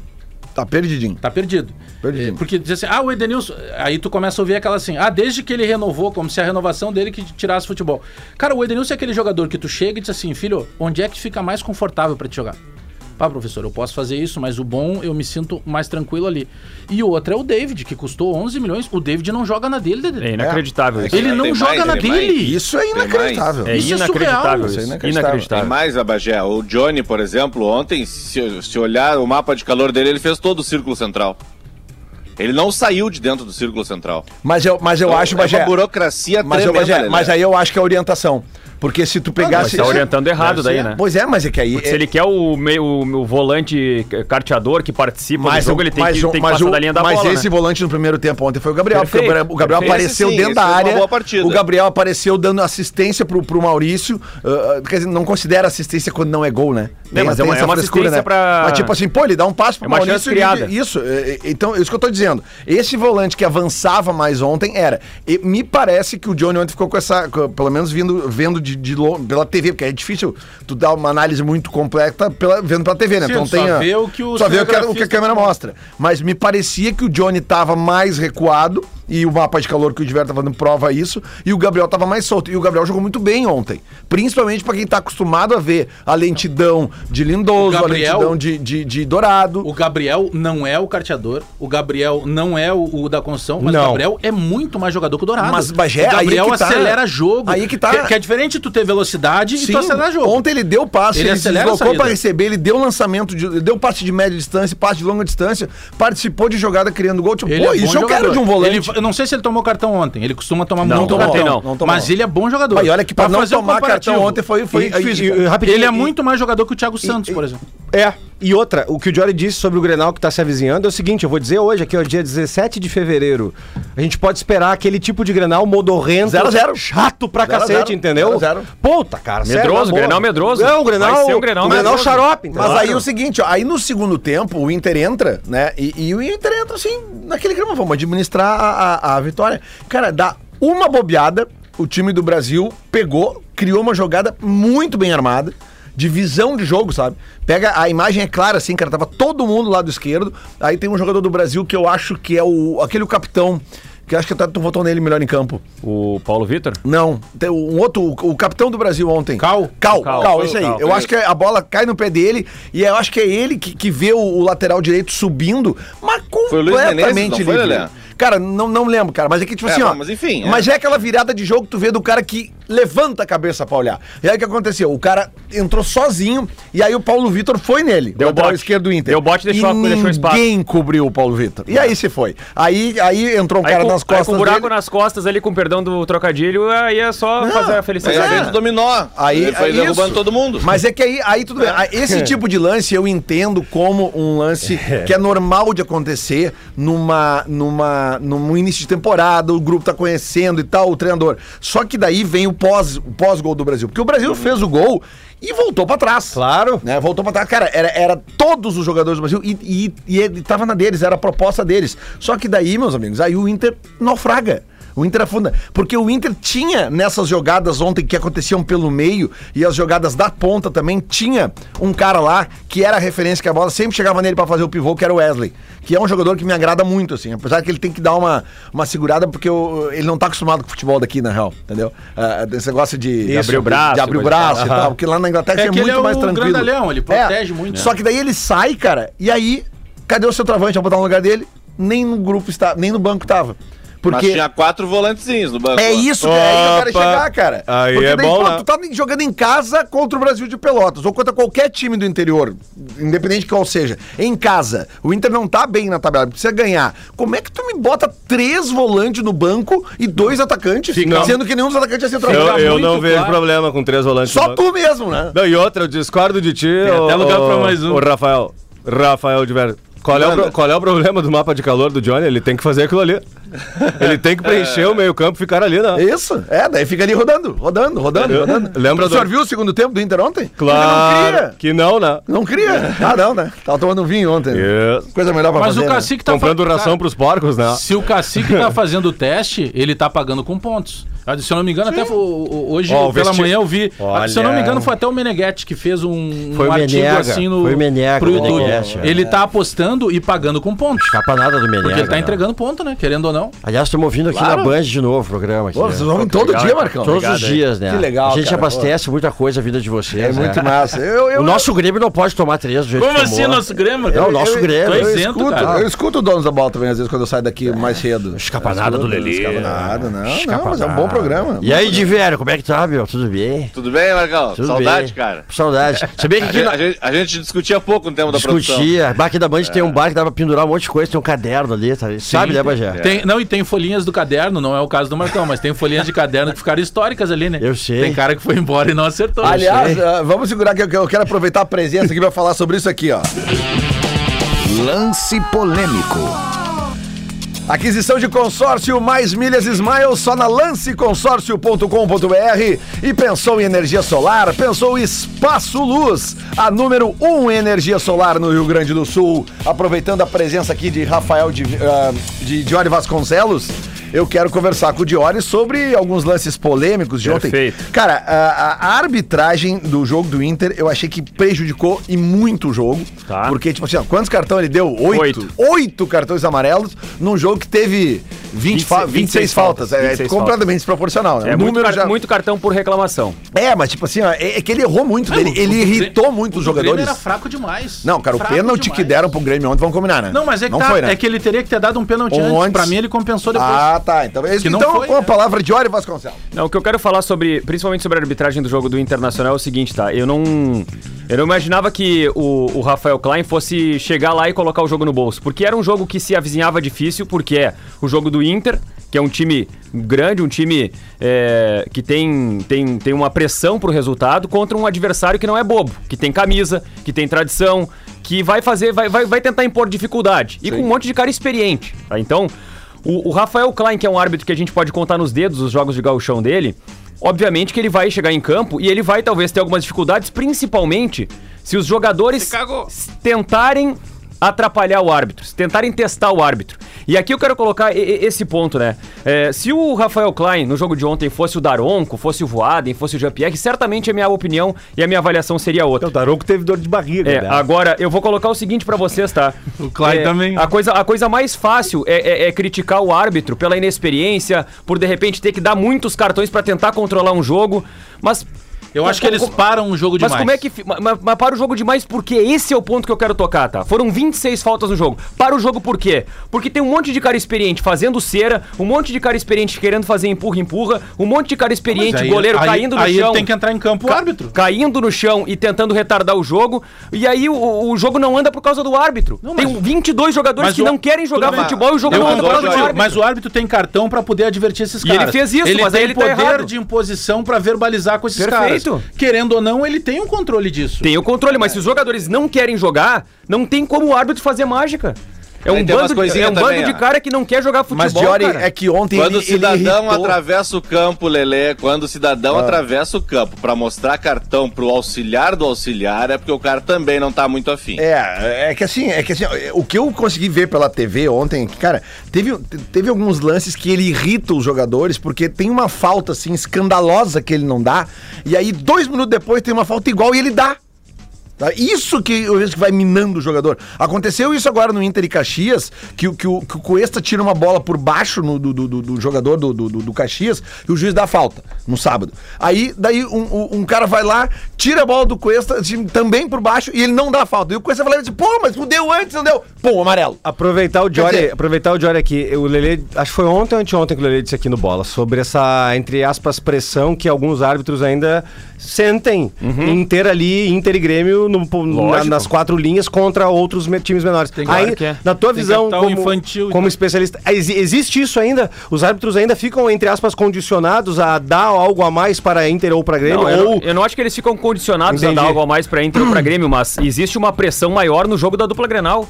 Speaker 2: Tá perdidinho.
Speaker 4: tá perdido.
Speaker 2: Perdidinho.
Speaker 4: É, Porque diz assim, ah, o Edenilson. Aí tu começa a ouvir aquela assim, ah, desde que ele renovou, como se a renovação dele que tirasse futebol. Cara, o Edenilson é aquele jogador que tu chega e diz assim, filho, onde é que fica mais confortável pra te jogar? Pá, professor, eu posso fazer isso, mas o bom eu me sinto mais tranquilo ali. E o outro é o David, que custou 11 milhões. O David não joga na dele, Dedê.
Speaker 6: É inacreditável
Speaker 2: É,
Speaker 6: isso.
Speaker 4: Ele
Speaker 7: Tem
Speaker 4: não
Speaker 7: mais,
Speaker 4: joga na
Speaker 7: tem
Speaker 4: dele.
Speaker 7: mais.
Speaker 2: Isso é inacreditável.
Speaker 6: É
Speaker 4: Isso é
Speaker 6: inacreditável
Speaker 4: surreal.
Speaker 2: Isso é inacreditável.
Speaker 7: Tem
Speaker 6: Inacreditável.
Speaker 7: mais, Abagé. O Johnny, por exemplo, ontem, se, se olhar o mapa de calor dele, ele fez todo o círculo central. Ele não saiu de dentro do círculo central.
Speaker 2: Mas eu, mas eu
Speaker 7: Então,
Speaker 2: acho,
Speaker 7: é
Speaker 2: Bagé.
Speaker 7: uma burocracia
Speaker 2: Mas, eu,
Speaker 7: tremenda,
Speaker 2: Bagé,
Speaker 7: Lelé.
Speaker 2: mas aí eu acho que é orientação. Porque se tu
Speaker 6: Mas
Speaker 2: pegasse.
Speaker 6: tá orientando errado daí,
Speaker 4: ser.
Speaker 6: né?
Speaker 2: Pois é, mas é que aí.
Speaker 6: Se ele quer o, meio, o, volante carteador que participa do jogo, ele tem que,
Speaker 2: o-
Speaker 6: tem que
Speaker 2: mas
Speaker 6: passar
Speaker 2: o-
Speaker 6: da linha da
Speaker 2: mas
Speaker 6: bola,
Speaker 2: esse
Speaker 6: né?
Speaker 2: volante no primeiro tempo ontem foi o Gabriel. porque
Speaker 6: Perfeito,
Speaker 2: o Gabriel
Speaker 6: perfeito.
Speaker 2: apareceu
Speaker 7: Esse sim,
Speaker 2: dentro
Speaker 7: esse
Speaker 2: da área.
Speaker 7: boa partida.
Speaker 2: O Gabriel apareceu dando assistência pro, pro Maurício. ah, quer dizer, não considera assistência quando não é gol, né?
Speaker 6: É, mas é uma- é uma assistência pra-
Speaker 2: Mas tipo assim, pô, ele dá um passo pro
Speaker 6: É uma
Speaker 2: Maurício.
Speaker 6: criada.
Speaker 2: Isso, é, é, então, isso que eu tô dizendo. Esse volante que avançava mais ontem era. e me parece que o Johnny ontem ficou com essa. pelo menos vindo, vendo de, de lo- pela TV, porque é difícil tu dar uma análise muito completa pela, vendo pela TV, né?
Speaker 4: Sim,
Speaker 2: então
Speaker 4: só
Speaker 2: tem. a-
Speaker 4: vê o que o
Speaker 2: só vê o que, a- o que a câmera mostra. Mas me parecia que o Johnny tava mais recuado. E o mapa de calor que o Diver tá fazendo prova isso. E o Gabriel tava mais solto. E o Gabriel jogou muito bem ontem. Principalmente pra quem tá acostumado a ver a lentidão de Lindoso,
Speaker 4: Gabriel-
Speaker 2: a lentidão de, de, de Dourado.
Speaker 4: O Gabriel não é o carteador, o Gabriel não é o, o da construção, mas
Speaker 5: Não.
Speaker 4: o Gabriel é muito mais jogador que o Dourado.
Speaker 2: Mas, Bagé,
Speaker 4: o Gabriel
Speaker 2: que tá.
Speaker 4: acelera jogo.
Speaker 2: Aí que tá.
Speaker 4: Que, que é diferente tu ter velocidade e tu acelerar jogo.
Speaker 2: Ontem ele deu passe,
Speaker 4: Ele
Speaker 2: ele, se deslocou pra receber, ele deu lançamento, de, ele deu passe de média distância, passe de longa distância, participou de jogada criando gol. Tipo,
Speaker 4: Ele
Speaker 2: pô,
Speaker 4: é
Speaker 2: isso eu quero de um volante.
Speaker 4: Ele- eu não sei se ele tomou cartão ontem. Ele costuma tomar
Speaker 6: Não,
Speaker 4: muito
Speaker 6: ontem
Speaker 4: cartão.
Speaker 6: não,
Speaker 2: não tomou.
Speaker 4: mas ele é bom jogador.
Speaker 2: e olha que pra, não
Speaker 4: fazer um
Speaker 2: tomar cartão
Speaker 4: comparativo,
Speaker 2: ontem foi, foi
Speaker 5: E- e- e- rapidinho,
Speaker 4: Ele é muito mais jogador que o Thiago Santos, por exemplo.
Speaker 5: É. E outra, o que o Jory disse sobre o Grenal que tá se avizinhando é o seguinte, eu vou dizer hoje, aqui, ó, dia 17 de fevereiro, a gente pode esperar aquele tipo de Grenal modorrento,
Speaker 2: Zero zero.
Speaker 5: chato pra
Speaker 2: Zero a
Speaker 5: cacete,
Speaker 2: zero.
Speaker 5: entendeu?
Speaker 2: Zero zero.
Speaker 5: Puta, cara, sério,
Speaker 6: Medroso,
Speaker 5: boa.
Speaker 6: Grenal medroso.
Speaker 5: É, o Grenal,
Speaker 6: Vai ser um Grenal
Speaker 5: o Grenal
Speaker 6: medroso.
Speaker 5: xarope,
Speaker 2: Mas
Speaker 5: entendeu?
Speaker 2: aí é o seguinte, ó, aí no segundo tempo o Inter entra, né? E, e o Inter entra assim, naquele clima, vamos administrar a, a, a vitória. Cara, dá uma bobeada, o time do Brasil pegou, criou uma jogada muito bem armada. De visão de jogo, sabe? Pega, a imagem é clara assim, cara. Tava todo mundo do lado esquerdo. Aí tem um jogador do Brasil que eu acho que é o. aquele o capitão. Que eu acho que até tu votou nele melhor em campo.
Speaker 6: O Paulo Vitor?
Speaker 2: Não, tem um outro, o, o capitão do Brasil ontem.
Speaker 4: Cal?
Speaker 2: Cal,
Speaker 6: Cal,
Speaker 2: Cal, isso
Speaker 6: o
Speaker 2: aí.
Speaker 6: Cal.
Speaker 2: Eu acho que a bola cai no pé dele e eu acho que é ele que, que vê o, o lateral direito subindo, mas
Speaker 7: Foi o Luiz Menezes,
Speaker 2: completamente livre. Cara, não, não lembro, cara, mas é que tipo
Speaker 7: É,
Speaker 2: assim, ó.
Speaker 7: mas enfim, é.
Speaker 2: Mas é aquela virada de jogo que tu vê do cara que levanta a cabeça pra olhar. E aí o que aconteceu? O cara entrou sozinho e aí o Paulo Vitor foi nele,
Speaker 6: Deu bote.
Speaker 2: esquerdo do Inter.
Speaker 6: Deu bote e deixou-
Speaker 2: e
Speaker 6: deixou espaço.
Speaker 2: ninguém cobriu o Paulo Vitor. E aí se foi. Aí, aí entrou um
Speaker 6: Aí
Speaker 2: cara
Speaker 6: com,
Speaker 2: nas
Speaker 6: aí
Speaker 2: costas
Speaker 6: com um buraco
Speaker 2: dele.
Speaker 6: nas costas ali, com perdão do trocadilho, aí é só fazer a
Speaker 7: Mas
Speaker 6: felicidade.
Speaker 7: é. dominó.
Speaker 2: Aí,
Speaker 7: Ele foi
Speaker 2: aí
Speaker 7: derrubando
Speaker 2: isso.
Speaker 7: todo mundo.
Speaker 2: Mas é que aí, aí tudo bem. Ah, Esse tipo de lance eu entendo como um lance que é normal de acontecer numa, numa, num início de temporada, o grupo tá conhecendo e tal, o treinador. Só que daí vem o pós, o pós-gol do Brasil. Porque o Brasil fez o gol e voltou pra trás.
Speaker 5: Claro.
Speaker 2: Né? Voltou pra trás. Cara, era, era todos os jogadores do Brasil e, e, e ele tava na deles, era a proposta deles. Só que daí, meus amigos, aí o Inter naufraga. O Inter afunda. Porque o Inter tinha nessas jogadas ontem que aconteciam pelo meio e as jogadas da ponta também, tinha um cara lá que era a referência que a bola sempre chegava nele pra fazer o pivô, que era o Wesley. Que é um jogador que me agrada muito, assim. Apesar que ele tem que dar uma, uma segurada porque eu- ele não tá acostumado com o futebol daqui, na real. Entendeu? Ah, desse negócio de,
Speaker 6: De abrir o braço,
Speaker 2: De abrir o
Speaker 6: e tal.
Speaker 2: braço e tal. Porque lá na Inglaterra
Speaker 4: É
Speaker 2: é muito
Speaker 4: é
Speaker 2: mais
Speaker 4: o
Speaker 2: tranquilo.
Speaker 4: grandalhão, ele protege muito.
Speaker 2: Só que daí ele sai, cara, e aí, cadê o seu travante? Vai botar no lugar dele? Nem no grupo está, nem no banco tava.
Speaker 7: Mas
Speaker 2: Porque
Speaker 7: tinha quatro volantezinhos no banco.
Speaker 2: é isso que é aí que eu quero chegar, cara.
Speaker 5: Aí
Speaker 2: Porque
Speaker 5: é
Speaker 2: daí,
Speaker 5: bom,
Speaker 2: pô,
Speaker 5: né?
Speaker 2: tu tá jogando em casa contra o Brasil de Pelotas, ou contra qualquer time do interior, independente de qual seja, em casa. O Inter não tá bem na tabela, precisa ganhar. Como é que tu me bota três volantes no banco e dois atacantes,
Speaker 5: Fica-
Speaker 2: sendo que nenhum dos atacantes é
Speaker 5: Eu,
Speaker 2: centroavante?
Speaker 5: eu
Speaker 4: muito
Speaker 5: não vejo
Speaker 4: claro.
Speaker 5: problema com três volantes.
Speaker 2: Só
Speaker 5: no-
Speaker 2: tu mesmo, né?
Speaker 5: Não, e outra, eu discordo de ti. Tem
Speaker 4: até lugar pra mais um.
Speaker 5: O Rafael. Rafael de Ver. Qual é, o, qual é o problema do mapa de calor do Johnny? Ele tem que fazer aquilo ali. Ele tem que preencher o meio-campo e ficar ali, né?
Speaker 2: Isso, é, daí fica ali rodando, rodando, rodando, rodando.
Speaker 5: Lembra
Speaker 2: o
Speaker 5: do-
Speaker 2: senhor viu o segundo tempo do Inter ontem?
Speaker 5: Claro. Que não, né?
Speaker 2: Não queria. Não queria. Ah, não, né? Tava tomando um vinho ontem.
Speaker 5: Isso.
Speaker 2: Coisa melhor pra
Speaker 4: Mas
Speaker 2: fazer.
Speaker 4: o
Speaker 2: né?
Speaker 4: cacique tá
Speaker 5: Comprando
Speaker 4: fa-
Speaker 5: ração
Speaker 4: Cara,
Speaker 5: pros porcos, né?
Speaker 4: Se o cacique tá fazendo o teste, ele tá pagando com pontos. Ah, Se eu não me engano, até o- o- hoje
Speaker 5: Ó, o
Speaker 4: pela
Speaker 5: vesti-
Speaker 4: manhã eu vi.
Speaker 5: Olha.
Speaker 4: Se eu não me engano, foi até o Meneghetti que fez um,
Speaker 8: Foi
Speaker 4: um artigo
Speaker 8: Menega,
Speaker 4: assim no
Speaker 8: foi o Menega,
Speaker 4: pro
Speaker 8: o
Speaker 4: YouTube.
Speaker 8: Meneghetti, é.
Speaker 4: Ele tá apostando e pagando com pontos.
Speaker 8: Capa nada do Menega.
Speaker 4: Porque ele tá
Speaker 8: né?
Speaker 4: entregando ponto, né? Querendo ou não.
Speaker 8: Aliás, estamos ouvindo aqui
Speaker 2: Claro.
Speaker 8: na Band de novo o programa. Aqui,
Speaker 2: Pô,
Speaker 8: né?
Speaker 2: vocês ouvem todo
Speaker 6: Obrigado,
Speaker 2: dia, Marcão.
Speaker 8: Todos
Speaker 6: Obrigado
Speaker 8: os dias, né?
Speaker 2: Que legal,
Speaker 8: A gente
Speaker 2: cara,
Speaker 8: abastece muita coisa a vida de vocês.
Speaker 2: É muito
Speaker 8: né?
Speaker 2: massa. Eu, eu,
Speaker 8: O nosso Grêmio não pode tomar três do jeito
Speaker 4: Como assim, nosso Grêmio?
Speaker 8: É o nosso Grêmio.
Speaker 2: Eu, escuto,
Speaker 4: cara.
Speaker 2: eu escuto o Donos da Bola também, às vezes, quando eu saio daqui mais cedo.
Speaker 8: Escapa nada do Lelê.
Speaker 2: Escapa nada, não. Não, mas é um bom programa.
Speaker 8: E aí, Divério, como é que tá, meu? Tudo bem?
Speaker 7: Tudo bem, Marcão?
Speaker 8: Tudo
Speaker 7: Saudade,
Speaker 8: bem.
Speaker 7: cara.
Speaker 8: Saudade. Sabia que
Speaker 7: A
Speaker 8: aqui
Speaker 7: gente,
Speaker 8: na...
Speaker 7: a gente- a gente discutia pouco no tema da produção.
Speaker 8: discutia. Bar aqui da Band tem um bar que dá pra pendurar um monte de coisa, tem um caderno ali, tá? sabe, né, Bagé?
Speaker 4: Tem, não, e tem folhinhas do caderno, não é o caso do Marcão, mas tem folhinhas de caderno que ficaram históricas ali, né?
Speaker 8: Eu sei.
Speaker 4: Tem cara que foi embora e não acertou.
Speaker 2: Aliás, ah, vamos segurar que eu, que eu quero aproveitar a presença aqui pra falar sobre isso aqui, ó.
Speaker 9: Lance polêmico.
Speaker 2: Aquisição de consórcio mais milhas Smile só na lanceconsórcio.com.br e pensou em energia solar, pensou Espaço Luz, a número 1 um energia solar no Rio Grande do Sul. Aproveitando a presença aqui de Rafael de, ah, de Diori Vasconcelos, eu quero conversar com o Diori sobre alguns lances polêmicos de ontem.
Speaker 6: Perfeito.
Speaker 2: Cara, a, a arbitragem do jogo do Inter, eu achei que prejudicou e muito o jogo.
Speaker 6: Tá.
Speaker 2: Porque, tipo assim, ó, quantos cartões ele deu? Oito.
Speaker 6: Oito.
Speaker 2: Oito cartões amarelos num jogo que teve 20 fa 26,
Speaker 6: 26
Speaker 2: faltas.
Speaker 6: faltas,
Speaker 2: É,
Speaker 6: 26
Speaker 2: completamente desproporcional, né?
Speaker 6: É
Speaker 2: O
Speaker 6: muito, car-
Speaker 2: já-
Speaker 6: muito cartão por reclamação.
Speaker 2: É, mas tipo assim, ó, é, é que ele errou muito.
Speaker 4: Não,
Speaker 2: ele
Speaker 4: o-
Speaker 2: ele
Speaker 4: o
Speaker 2: irritou
Speaker 4: Grêmio-
Speaker 2: muito os
Speaker 4: o Grêmio
Speaker 2: jogadores.
Speaker 4: era fraco demais.
Speaker 2: Não, cara, o
Speaker 4: Fraco
Speaker 2: pênalti que
Speaker 4: demais.
Speaker 2: deram pro Grêmio ontem, vamos combinar, né?
Speaker 4: Não, mas é que,
Speaker 2: não
Speaker 4: tá,
Speaker 2: foi, né?
Speaker 4: é que ele teria que ter dado um pênalti antes.
Speaker 2: antes.
Speaker 4: Pra mim, ele compensou depois.
Speaker 2: Ah, tá. Então,
Speaker 4: Que não
Speaker 2: então
Speaker 4: foi,
Speaker 2: com a
Speaker 4: né?
Speaker 2: palavra de Ori Vasconcelos.
Speaker 6: Não, o que eu quero falar sobre, principalmente sobre a arbitragem do jogo do Internacional é o seguinte, tá? Eu não, eu não imaginava que o, o Rafael Klein fosse chegar lá e colocar o jogo no bolso, porque era um jogo que se avizinhava difícil, porque é o jogo do Inter, que é um time grande, um time é, que tem, tem, tem uma pressão pro resultado, contra um adversário que não é bobo, que tem camisa, que tem tradição, que vai fazer, vai, vai, vai tentar impor dificuldade. E com um monte de cara experiente, tá? Então, o, o Rafael Klein, que é um árbitro que a gente pode contar nos dedos os jogos de gauchão dele, obviamente que ele vai chegar em campo e ele vai talvez ter algumas dificuldades, principalmente se os jogadores s- tentarem atrapalhar o árbitro, se tentarem testar o árbitro. E aqui eu quero colocar esse ponto, né? É, se o Rafael Klein, no jogo de ontem, fosse o Daronco, fosse o Voaden, fosse o Jean-Pierre, certamente a minha opinião e a minha avaliação seria outra.
Speaker 5: O Daronco teve dor de barriga,
Speaker 6: É,
Speaker 5: né?
Speaker 6: agora eu vou colocar o seguinte pra vocês, tá? *laughs*
Speaker 4: O Klein
Speaker 6: É,
Speaker 4: também.
Speaker 6: A coisa, a coisa mais fácil é, é- é criticar o árbitro pela inexperiência, por de repente ter que dar muitos cartões pra tentar controlar um jogo, mas
Speaker 4: Eu acho que eles param o jogo
Speaker 6: mas
Speaker 4: demais.
Speaker 6: como é que. Mas, mas- mas para o jogo demais, porque esse é o ponto que eu quero tocar, tá? Foram 26 faltas no jogo. Para o jogo por quê? Porque tem um monte de cara experiente fazendo cera, um monte de cara experiente querendo fazer empurra-empurra, um monte de cara experiente,
Speaker 4: Mas aí-
Speaker 6: goleiro
Speaker 4: aí-
Speaker 6: caindo no
Speaker 4: aí
Speaker 6: chão.
Speaker 4: tem que entrar em campo o
Speaker 6: ca-
Speaker 4: árbitro.
Speaker 6: Caindo no chão e tentando retardar o jogo. E aí o, o jogo não anda por causa do árbitro.
Speaker 4: Não,
Speaker 6: tem
Speaker 4: mas-
Speaker 6: 22 jogadores
Speaker 4: mas
Speaker 6: que
Speaker 4: o-
Speaker 6: não querem jogar
Speaker 4: bem.
Speaker 6: futebol e o jogo não anda por causa do árbitro.
Speaker 4: Mas o árbitro tem cartão pra poder advertir esses
Speaker 6: E ele
Speaker 4: caras.
Speaker 6: fez isso,
Speaker 4: ele
Speaker 6: mas
Speaker 4: tem
Speaker 6: aí ele tá
Speaker 4: poder
Speaker 6: errado.
Speaker 4: de imposição pra verbalizar com esses
Speaker 6: Perfeito.
Speaker 4: caras. Querendo ou não, ele tem um controle disso.
Speaker 6: Tem o controle, mas se os jogadores não querem jogar, não tem como o árbitro fazer mágica. É um,
Speaker 7: tem umas
Speaker 6: bando,
Speaker 7: coisinhas
Speaker 6: é um
Speaker 7: também,
Speaker 6: bando de cara que não quer jogar futebol,
Speaker 2: Mas, Diori,
Speaker 6: cara.
Speaker 2: é que ontem
Speaker 7: Quando o
Speaker 2: ele, ele
Speaker 7: cidadão
Speaker 2: irritou.
Speaker 7: atravessa o campo, Lelê, quando o cidadão atravessa o campo pra mostrar cartão pro auxiliar do auxiliar, é porque o cara também não tá muito afim.
Speaker 2: É, é que assim, é que assim, o que eu consegui ver pela TV ontem, cara, teve, teve alguns lances que ele irrita os jogadores, porque tem uma falta, assim, escandalosa que ele não dá, e aí dois minutos depois tem uma falta igual e ele dá. Tá? Isso que eu vejo que vai minando o jogador. Aconteceu isso agora no Inter e Caxias, que, o- que, o, que o Cuesta tira uma bola por baixo no- do, do, do- do jogador do, do, do- Caxias e o juiz dá falta no sábado. Aí daí um, um- um cara vai lá, tira a bola do Cuesta assim, também por baixo e ele não dá falta. E o Cuesta vai lá e diz, pô, mas tu deu antes, não deu. Pô, amarelo.
Speaker 5: Aproveitar o Jory,
Speaker 2: dizer-
Speaker 5: aproveitar o Jory aqui. O Lele, acho que foi ontem ou anteontem que o Lele disse aqui no Bola, sobre essa, entre aspas, pressão que alguns árbitros ainda sentem em ter ali Inter e Grêmio no- na- nas quatro linhas contra outros me- times menores.
Speaker 6: claro
Speaker 5: Aí,
Speaker 6: que é.
Speaker 5: Na tua
Speaker 4: Tem
Speaker 5: visão, como,
Speaker 4: infantil
Speaker 5: como
Speaker 4: tal.
Speaker 5: especialista, exi- existe isso ainda? Os árbitros ainda ficam, entre aspas, condicionados a dar algo a mais para Inter ou para Grêmio?
Speaker 6: Não, eu,
Speaker 5: ou
Speaker 6: não, eu não acho que eles ficam condicionados a
Speaker 5: Entendi.
Speaker 6: dar algo a mais pra Inter ou pra *clears throat* Grêmio, mas existe uma pressão maior no jogo da dupla Grenal.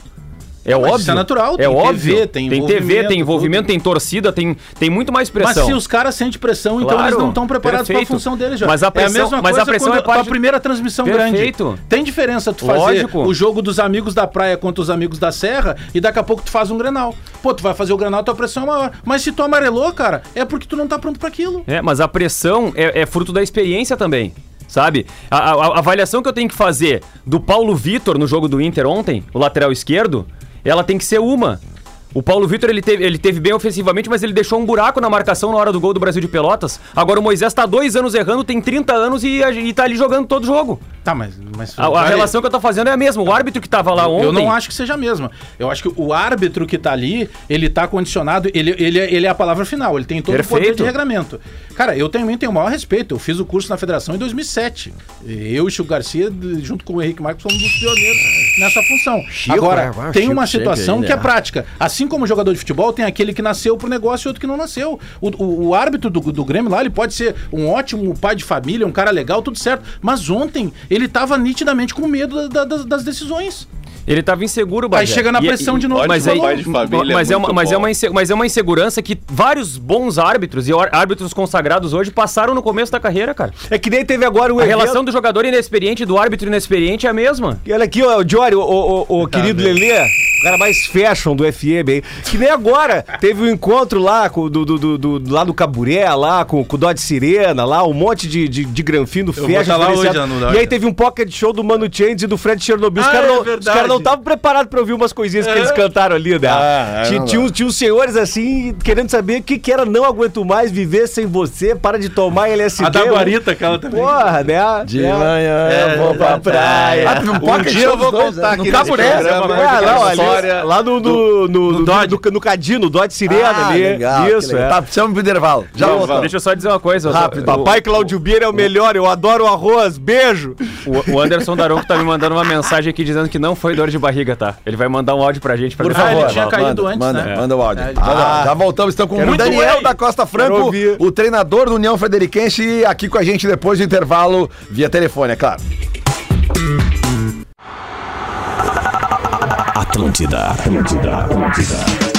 Speaker 6: É
Speaker 4: mas
Speaker 6: óbvio.
Speaker 4: isso é natural,
Speaker 6: É
Speaker 4: tem
Speaker 6: óbvio.
Speaker 4: TV, tem
Speaker 6: tem TV, tem envolvimento,
Speaker 4: tudo.
Speaker 6: tem torcida, tem, tem muito mais pressão.
Speaker 4: Mas se os caras sentem pressão, então
Speaker 6: Claro,
Speaker 4: eles não estão preparados para a função deles, Jorge.
Speaker 6: Mas a pressão-
Speaker 4: é a mesma
Speaker 6: mas a
Speaker 4: coisa
Speaker 6: pressão
Speaker 4: quando
Speaker 6: é parte
Speaker 4: a primeira transmissão
Speaker 6: Perfeito.
Speaker 4: grande. Tem diferença tu fazer
Speaker 6: Lógico.
Speaker 4: o jogo dos amigos da praia contra os amigos da serra e daqui a pouco tu faz um Grenal. Pô, tu vai fazer o Grenal, tua pressão é maior. Mas se tu amarelou, cara, é porque tu não tá pronto para aquilo.
Speaker 6: É, mas a pressão é, é fruto da experiência também. Sabe? A, a- a avaliação que eu tenho que fazer do Paulo Vitor no jogo do Inter ontem, o lateral esquerdo, ela tem que ser uma. O Paulo Vitor, ele teve, ele teve bem ofensivamente, mas ele deixou um buraco na marcação na hora do gol do Brasil de Pelotas. Agora o Moisés tá dois anos errando, tem 30 anos e, e tá ali jogando todo jogo.
Speaker 4: Tá, mas. mas
Speaker 6: A, a relação que eu tô fazendo é a mesma. O árbitro que tava lá ontem.
Speaker 4: Eu não acho que seja a mesma. Eu acho que o árbitro que tá ali, ele tá condicionado, ele, ele, é- ele é a palavra final, ele tem todo o poder
Speaker 6: Perfeito.
Speaker 4: de regramento. Cara, eu também tenho o maior respeito. Eu fiz o curso na federação em 2007. Eu e o Chico Garcia, junto com o Henrique Marcos, fomos os pioneiros nessa função. Agora,
Speaker 8: é, vai, o
Speaker 4: tem
Speaker 8: Chico
Speaker 4: uma situação
Speaker 8: aí,
Speaker 4: que é
Speaker 8: né?
Speaker 4: prática. Assim como jogador de futebol, tem aquele que nasceu pro negócio e outro que não nasceu. O, o- o árbitro do, do Grêmio lá, ele pode ser um ótimo pai de família, um cara legal, tudo certo. Mas ontem, ele tava nitidamente com medo da- da- das decisões.
Speaker 6: Ele tava inseguro,
Speaker 4: Aí
Speaker 6: Bagé.
Speaker 4: chega na
Speaker 6: E-
Speaker 4: pressão
Speaker 6: e-
Speaker 4: de novo.
Speaker 6: Mas, aí,
Speaker 7: pai de família,
Speaker 6: mas, é uma, mas, é uma mas é uma insegurança que vários bons árbitros e árbitros consagrados hoje passaram no começo da carreira, cara.
Speaker 5: É que nem teve agora o
Speaker 6: A
Speaker 5: evento-
Speaker 6: relação do jogador inexperiente e do árbitro inexperiente é a mesma.
Speaker 5: E olha aqui, ó, o Jory, o, o, o- o querido Lelê, o cara mais fashion do FM aí. Que nem agora, teve um encontro lá com, do, do, do, do- lá do Caburé, lá com, com o Dodge Sirena, lá, um monte de, de, de granfino
Speaker 4: vou
Speaker 5: fashion.
Speaker 4: tá lá hoje,
Speaker 5: e aí teve um pocket show do Mano Chains e do Fred Chernobyl. Os
Speaker 4: Ah,
Speaker 5: caras
Speaker 4: é
Speaker 5: não
Speaker 4: verdade.
Speaker 5: caras não estavam preparados pra ouvir umas coisinhas que eles cantaram ali, né?
Speaker 2: Ah, é,
Speaker 5: tinha, tinha, uns, tinha uns senhores assim, querendo saber o que, que era não aguento mais viver sem você, para de tomar LSD.
Speaker 4: A da guarita, aquela também.
Speaker 5: Porra, né?
Speaker 2: De
Speaker 5: né?
Speaker 2: manhã
Speaker 5: É,
Speaker 2: eu vou pra praia.
Speaker 7: Ah, Um dia eu vou contar aqui
Speaker 2: No Caburé,
Speaker 7: programa
Speaker 5: É, ali,
Speaker 7: história
Speaker 5: lá no, no, no, no,
Speaker 4: Dodge.
Speaker 5: no, no Cadino, Dodge Sirena
Speaker 2: Ah,
Speaker 5: ali.
Speaker 2: legal,
Speaker 5: Isso, é.
Speaker 2: Tá, precisamos pro intervalo. Já voltamos.
Speaker 6: Deixa eu só dizer uma coisa.
Speaker 2: Rápido.
Speaker 6: o-
Speaker 5: Papai Claudio Bieira é o melhor, eu adoro o arroz, beijo.
Speaker 6: O, Anderson Daronco tá me mandando uma mensagem aqui dizendo que não foi dor de barriga, tá? Ele vai mandar um áudio pra gente pra
Speaker 2: Por favor,
Speaker 6: falar.
Speaker 4: tinha caído
Speaker 2: manda,
Speaker 4: antes,
Speaker 2: manda,
Speaker 4: né?
Speaker 2: manda o áudio.
Speaker 4: É, ele-
Speaker 2: Ah, já voltamos, estamos com o Daniel da Costa Franco, o treinador do União Frederiquense, aqui com a gente depois do intervalo, via telefone, é claro.
Speaker 1: Atlântida, Atlântida, Atlântida.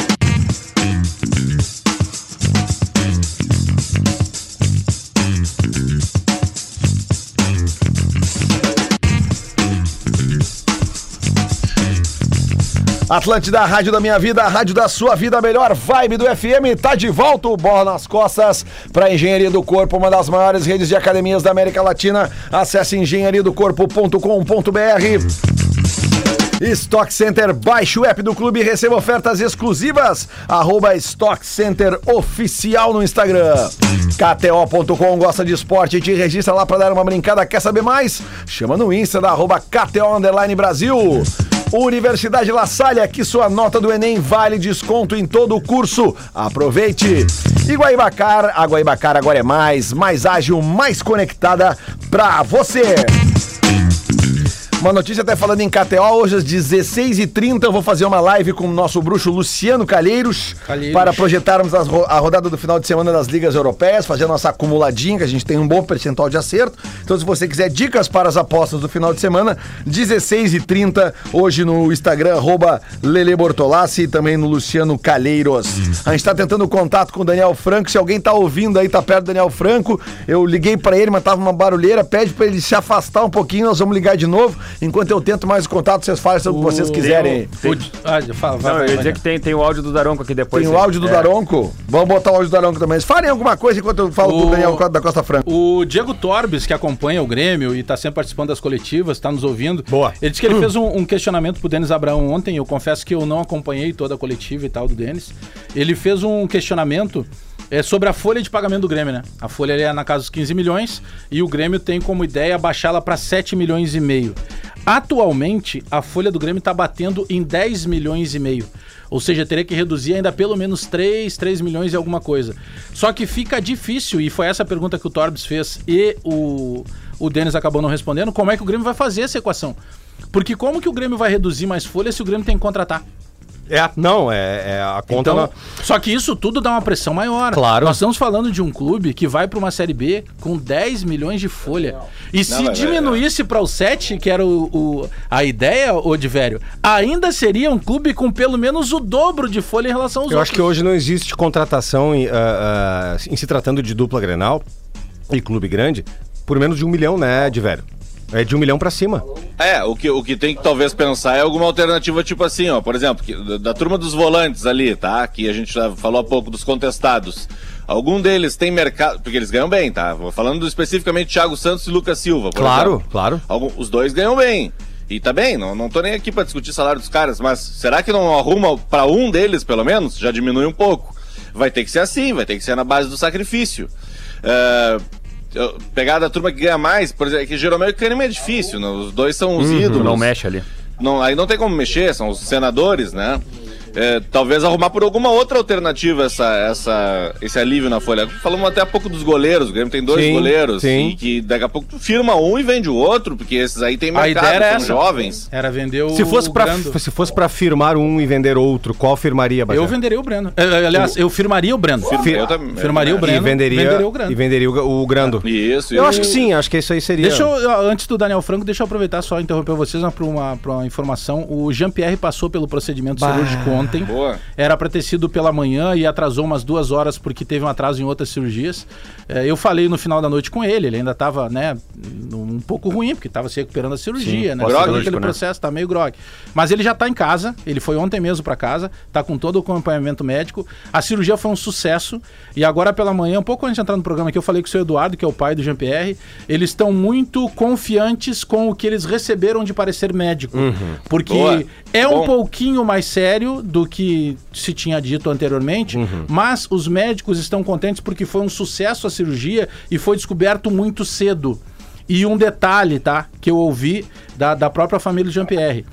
Speaker 2: Atlântida, a rádio da minha vida, a rádio da sua vida, a melhor vibe do FM, tá de volta o Bola nas Costas para Engenharia do Corpo, uma das maiores redes de academias da América Latina. Acesse engenhariadocorpo.com.br. Stock Center, baixe o app do clube e receba ofertas exclusivas. Arroba Stock Center Oficial no Instagram. KTO.com gosta de esporte e te registra lá para dar uma brincada. Quer saber mais? Chama no Insta da arroba KTO Underline Brasil. Universidade La Salle, aqui sua nota do Enem vale desconto em todo o curso. Aproveite! E Guaibacar, a Guaibacar agora é mais, mais ágil, mais conectada pra você. Uma notícia até falando em KTO, hoje às 16h30 eu vou fazer uma live com o nosso bruxo Luciano Calheiros,
Speaker 4: Calheiros.
Speaker 2: para projetarmos ro- a rodada do final de semana das ligas europeias, fazer a nossa acumuladinha, que a gente tem um bom percentual de acerto. Então se você quiser dicas para as apostas do final de semana, 16h30 hoje no Instagram, arroba Lele Bortolassi e também no Luciano Calheiros. A gente tá tentando contato com o Daniel Franco, se alguém tá ouvindo aí, tá perto do Daniel Franco, eu liguei para ele, mas tava uma barulheira, pede para ele se afastar um pouquinho, nós vamos ligar de novo. Enquanto eu tento mais o contato, vocês falam sobre o que vocês quiserem.
Speaker 4: O- Ah, fala, vai,
Speaker 6: Não,
Speaker 4: vai,
Speaker 6: eu ia
Speaker 4: vai.
Speaker 6: dizer que tem, tem o áudio do Daronco aqui depois.
Speaker 2: Tem o áudio do
Speaker 6: É.
Speaker 2: Daronco. Vamos botar o áudio do Daronco também. Falem alguma coisa enquanto eu falo o
Speaker 4: O-
Speaker 2: Daniel da Costa Franca.
Speaker 4: O Diego Torbes, que acompanha o Grêmio e está sempre participando das coletivas, está nos ouvindo.
Speaker 5: Boa.
Speaker 4: Ele disse que ele fez um, um questionamento pro Denis Abraão ontem. Eu confesso que eu não acompanhei toda a coletiva e tal do Denis. Ele fez um questionamento é, sobre a folha de pagamento do Grêmio, né? A folha é na casa dos 15 milhões e o Grêmio tem como ideia baixá-la para 7 milhões e meio. Atualmente, a folha do Grêmio está batendo em 10 milhões e meio. Ou seja, teria que reduzir ainda pelo menos 3, 3 milhões e alguma coisa. Só que fica difícil, e foi essa pergunta que o Torbes fez e o, o Denis acabou não respondendo, como é que o Grêmio vai fazer essa equação? Porque como que o Grêmio vai reduzir mais folha se o Grêmio tem que contratar?
Speaker 5: É, não, é, é a conta.
Speaker 4: Então,
Speaker 5: não-
Speaker 4: só que isso tudo dá uma pressão maior.
Speaker 5: Claro.
Speaker 4: Nós estamos falando de um clube que vai para uma Série B com 10 milhões de folha. E se
Speaker 7: vai, vai,
Speaker 4: diminuísse para o 7, que era o, o- a ideia, ô de velho, ainda seria um clube com pelo menos o dobro de folha em relação aos
Speaker 5: Eu
Speaker 4: outros.
Speaker 5: acho que hoje não existe contratação em, ah, ah, em se tratando de dupla Grenal e clube grande por menos de um milhão, né, de velho? É de um milhão pra cima.
Speaker 7: É, o que, o que tem que talvez pensar é alguma alternativa, tipo assim, ó, por exemplo, que- da, turma dos volantes ali, tá? Que a gente já falou há pouco dos contestados. Algum deles tem mercado, porque eles ganham bem, tá? Falando especificamente de Thiago Santos e Lucas Silva, por
Speaker 5: Claro,
Speaker 7: exemplo.
Speaker 5: claro.
Speaker 7: Algum- os dois ganham bem. E tá bem, não, não tô nem aqui pra discutir salário dos caras, mas será que não arruma pra um deles, pelo menos? Já diminui um pouco. Vai ter que ser assim, vai ter que ser na base do sacrifício. É, eu- pegar da turma que ganha mais, por exemplo, é que geralmente o Kahneman é difícil, né? os dois são os ídolos.
Speaker 6: Não mexe ali.
Speaker 7: Não, aí não tem como mexer, são os senadores, né? É, talvez arrumar por alguma outra alternativa essa, essa, esse alívio na folha. Falamos até há pouco dos goleiros, o Grêmio tem dois
Speaker 5: Sim,
Speaker 7: goleiros,
Speaker 5: sim.
Speaker 7: e que daqui a pouco tu firma um e vende o outro, porque esses aí tem
Speaker 4: A
Speaker 7: mercado,
Speaker 4: ideia era
Speaker 7: são
Speaker 4: essa.
Speaker 7: jovens.
Speaker 4: Era vender o
Speaker 5: Se fosse, pra,
Speaker 4: Brando.
Speaker 5: se fosse pra firmar um e vender outro, qual firmaria, Bagé?
Speaker 4: Eu venderia o Breno. É, Aliás, eu firmaria o Breno.
Speaker 7: Firma-
Speaker 4: Fir-
Speaker 7: eu também-
Speaker 4: firmaria o Breno.
Speaker 5: E venderia,
Speaker 4: venderia o Grando.
Speaker 5: e venderia o, o Grando.
Speaker 7: Isso,
Speaker 5: Eu
Speaker 7: e
Speaker 5: acho que sim, acho que isso aí seria.
Speaker 4: Deixa eu, antes do Daniel Franco, deixa eu aproveitar só e interromper vocês para uma, pra uma informação. O Jean-Pierre passou pelo procedimento cirúrgico ontem.
Speaker 7: Boa.
Speaker 4: Era para ter sido pela manhã e atrasou umas duas horas porque teve um atraso em outras cirurgias. É, eu falei no final da noite com ele, ele ainda estava né, um pouco ruim, porque estava se recuperando da cirurgia,
Speaker 6: Sim,
Speaker 4: né? Todo aquele
Speaker 6: né?
Speaker 4: processo, tá meio grog. Mas ele já tá em casa, ele foi ontem mesmo para casa, tá com todo o acompanhamento médico. A cirurgia foi um sucesso e agora pela manhã, um pouco antes de entrar no programa aqui, eu falei com o seu Eduardo, que é o pai do Jean-Pierre, eles estão muito confiantes com o que eles receberam de parecer médico. Porque
Speaker 7: Boa.
Speaker 4: é um
Speaker 7: Bom.
Speaker 4: pouquinho mais sério do que se tinha dito anteriormente, mas os médicos estão contentes porque foi um sucesso a cirurgia e foi descoberto muito cedo. E um detalhe, tá? Que eu ouvi da, da própria família do Jean-Pierre.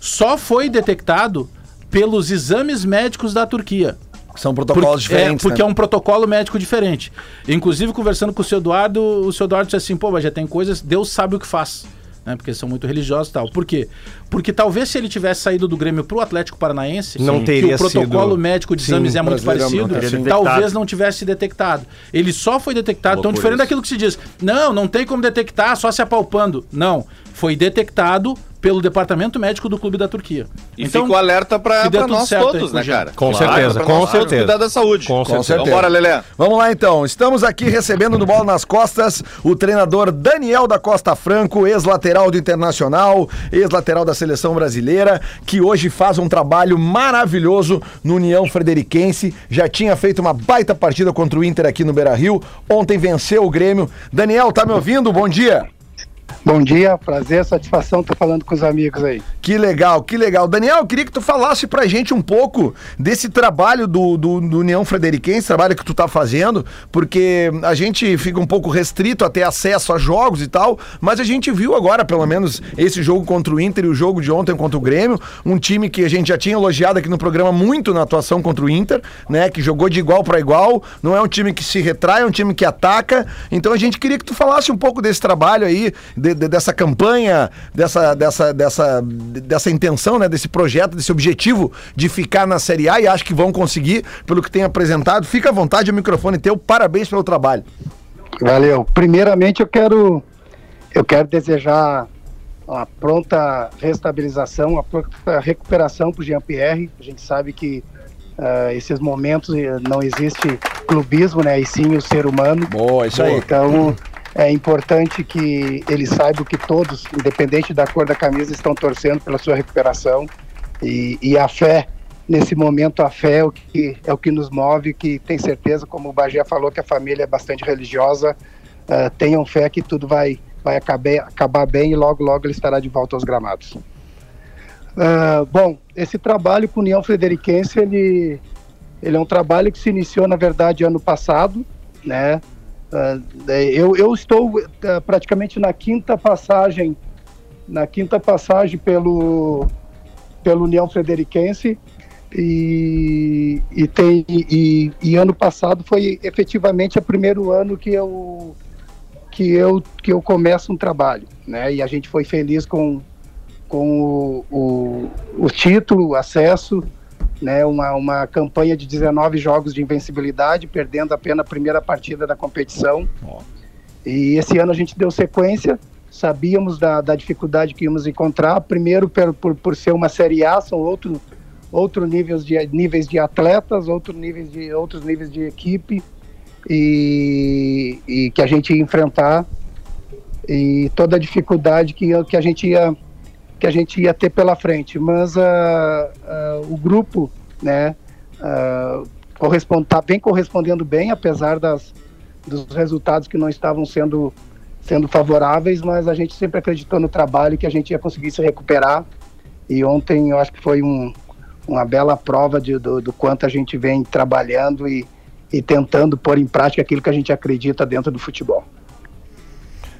Speaker 4: Só foi detectado pelos exames médicos da Turquia.
Speaker 2: São protocolos
Speaker 4: Porque-
Speaker 2: diferentes.
Speaker 4: É, porque
Speaker 2: né?
Speaker 4: é um protocolo médico diferente. Inclusive, conversando com o seu Eduardo, o seu Eduardo disse assim: pô, mas já tem coisas, Deus sabe o que faz. Né, porque são muito religiosos e tal. Por quê? Porque talvez se ele tivesse saído do Grêmio pro Atlético Paranaense,
Speaker 5: Não
Speaker 4: que
Speaker 5: teria
Speaker 4: o protocolo
Speaker 5: sido-
Speaker 4: médico de
Speaker 5: Sim,
Speaker 4: exames é muito parecido,
Speaker 2: não
Speaker 4: talvez não tivesse detectado. Ele só foi detectado, tão diferente
Speaker 7: isso.
Speaker 4: daquilo que se diz. Não, não tem como detectar só se apalpando. Não, foi detectado pelo departamento médico do clube da Turquia.
Speaker 7: E fica o alerta
Speaker 4: tudo
Speaker 7: nós
Speaker 4: certo aí
Speaker 7: todos,
Speaker 4: com
Speaker 7: né, cara?
Speaker 5: Com certeza,
Speaker 7: pra
Speaker 5: com certeza.
Speaker 7: Cuidar da saúde.
Speaker 5: Com
Speaker 2: Com
Speaker 5: certeza.
Speaker 2: certeza.
Speaker 7: Vambora, Lelé.
Speaker 2: Vamos lá então, estamos aqui recebendo no Bola nas Costas o treinador Daniel da Costa Franco, ex-lateral do Internacional, ex-lateral da Seleção Brasileira, que hoje faz um trabalho maravilhoso no União Frederiquense, já tinha feito uma baita partida contra o Inter aqui no Beira-Rio, ontem venceu o Grêmio. Daniel, tá me ouvindo? Bom dia.
Speaker 9: Bom dia, prazer, satisfação estar falando com os amigos aí.
Speaker 2: Que legal, que legal. Daniel, queria que tu falasse pra gente um pouco desse trabalho do, do, do União Frederiquense, trabalho que tu tá fazendo, porque a gente fica um pouco restrito a ter acesso a jogos e tal, mas a gente viu agora, pelo menos, esse jogo contra o Inter e o jogo de ontem contra o Grêmio, um time que a gente já tinha elogiado aqui no programa muito na atuação contra o Inter, né, que jogou de igual pra igual, não é um time que se retrai, é um time que ataca, então a gente queria que tu falasse um pouco desse trabalho aí, de- de- dessa campanha, dessa, dessa, dessa, dessa intenção, né, desse projeto, desse objetivo de ficar na Série A e acho que vão conseguir, pelo que tem apresentado. Fica à vontade, o microfone teu, parabéns pelo trabalho.
Speaker 9: Valeu. Primeiramente eu quero eu quero desejar uma pronta restabilização, uma pronta recuperação para o Jean-Pierre. A gente sabe que ah, esses momentos eh, não existe clubismo, né? E sim o ser humano.
Speaker 2: Boa, isso
Speaker 9: Então é importante que ele saiba que todos, independente da cor da camisa, estão torcendo pela sua recuperação e, e a fé nesse momento a fé é o que é o que nos move, que tem certeza, como o Bagé falou, que a família é bastante religiosa, ah, tenham fé que tudo vai vai acabar, acabar bem e logo logo ele estará de volta aos gramados. Ah, bom, esse trabalho com União Frederiquense ele ele é um trabalho que se iniciou na verdade ano passado, né? Ah, eu, eu estou ah, praticamente na quinta passagem, na quinta passagem pelo, pelo União Frederiquense e, e, tem, e, e ano passado foi efetivamente o primeiro ano que eu, que eu, que eu começo um trabalho, né? E a gente foi feliz com, com o, o, o título, o acesso, né, uma, uma campanha de 19 jogos de invencibilidade, perdendo apenas a primeira partida da competição. E esse ano a gente deu sequência, sabíamos da, da dificuldade que íamos encontrar, primeiro por, por, por ser uma Série A, são outro, outro níveis, de, níveis de atletas, outro níveis de, outros níveis de equipe, e, e que a gente ia enfrentar, e toda a dificuldade que, que a gente ia que a gente ia ter pela frente, mas ah, ah, o grupo, né, ah, correspond, tá, vem correspondendo bem, apesar das, dos resultados que não estavam sendo sendo favoráveis, mas a gente sempre acreditou no trabalho que a gente ia conseguir se recuperar. E ontem eu acho que foi um, uma bela prova de, do, do quanto a gente vem trabalhando e, e tentando pôr em prática aquilo que a gente acredita dentro do futebol.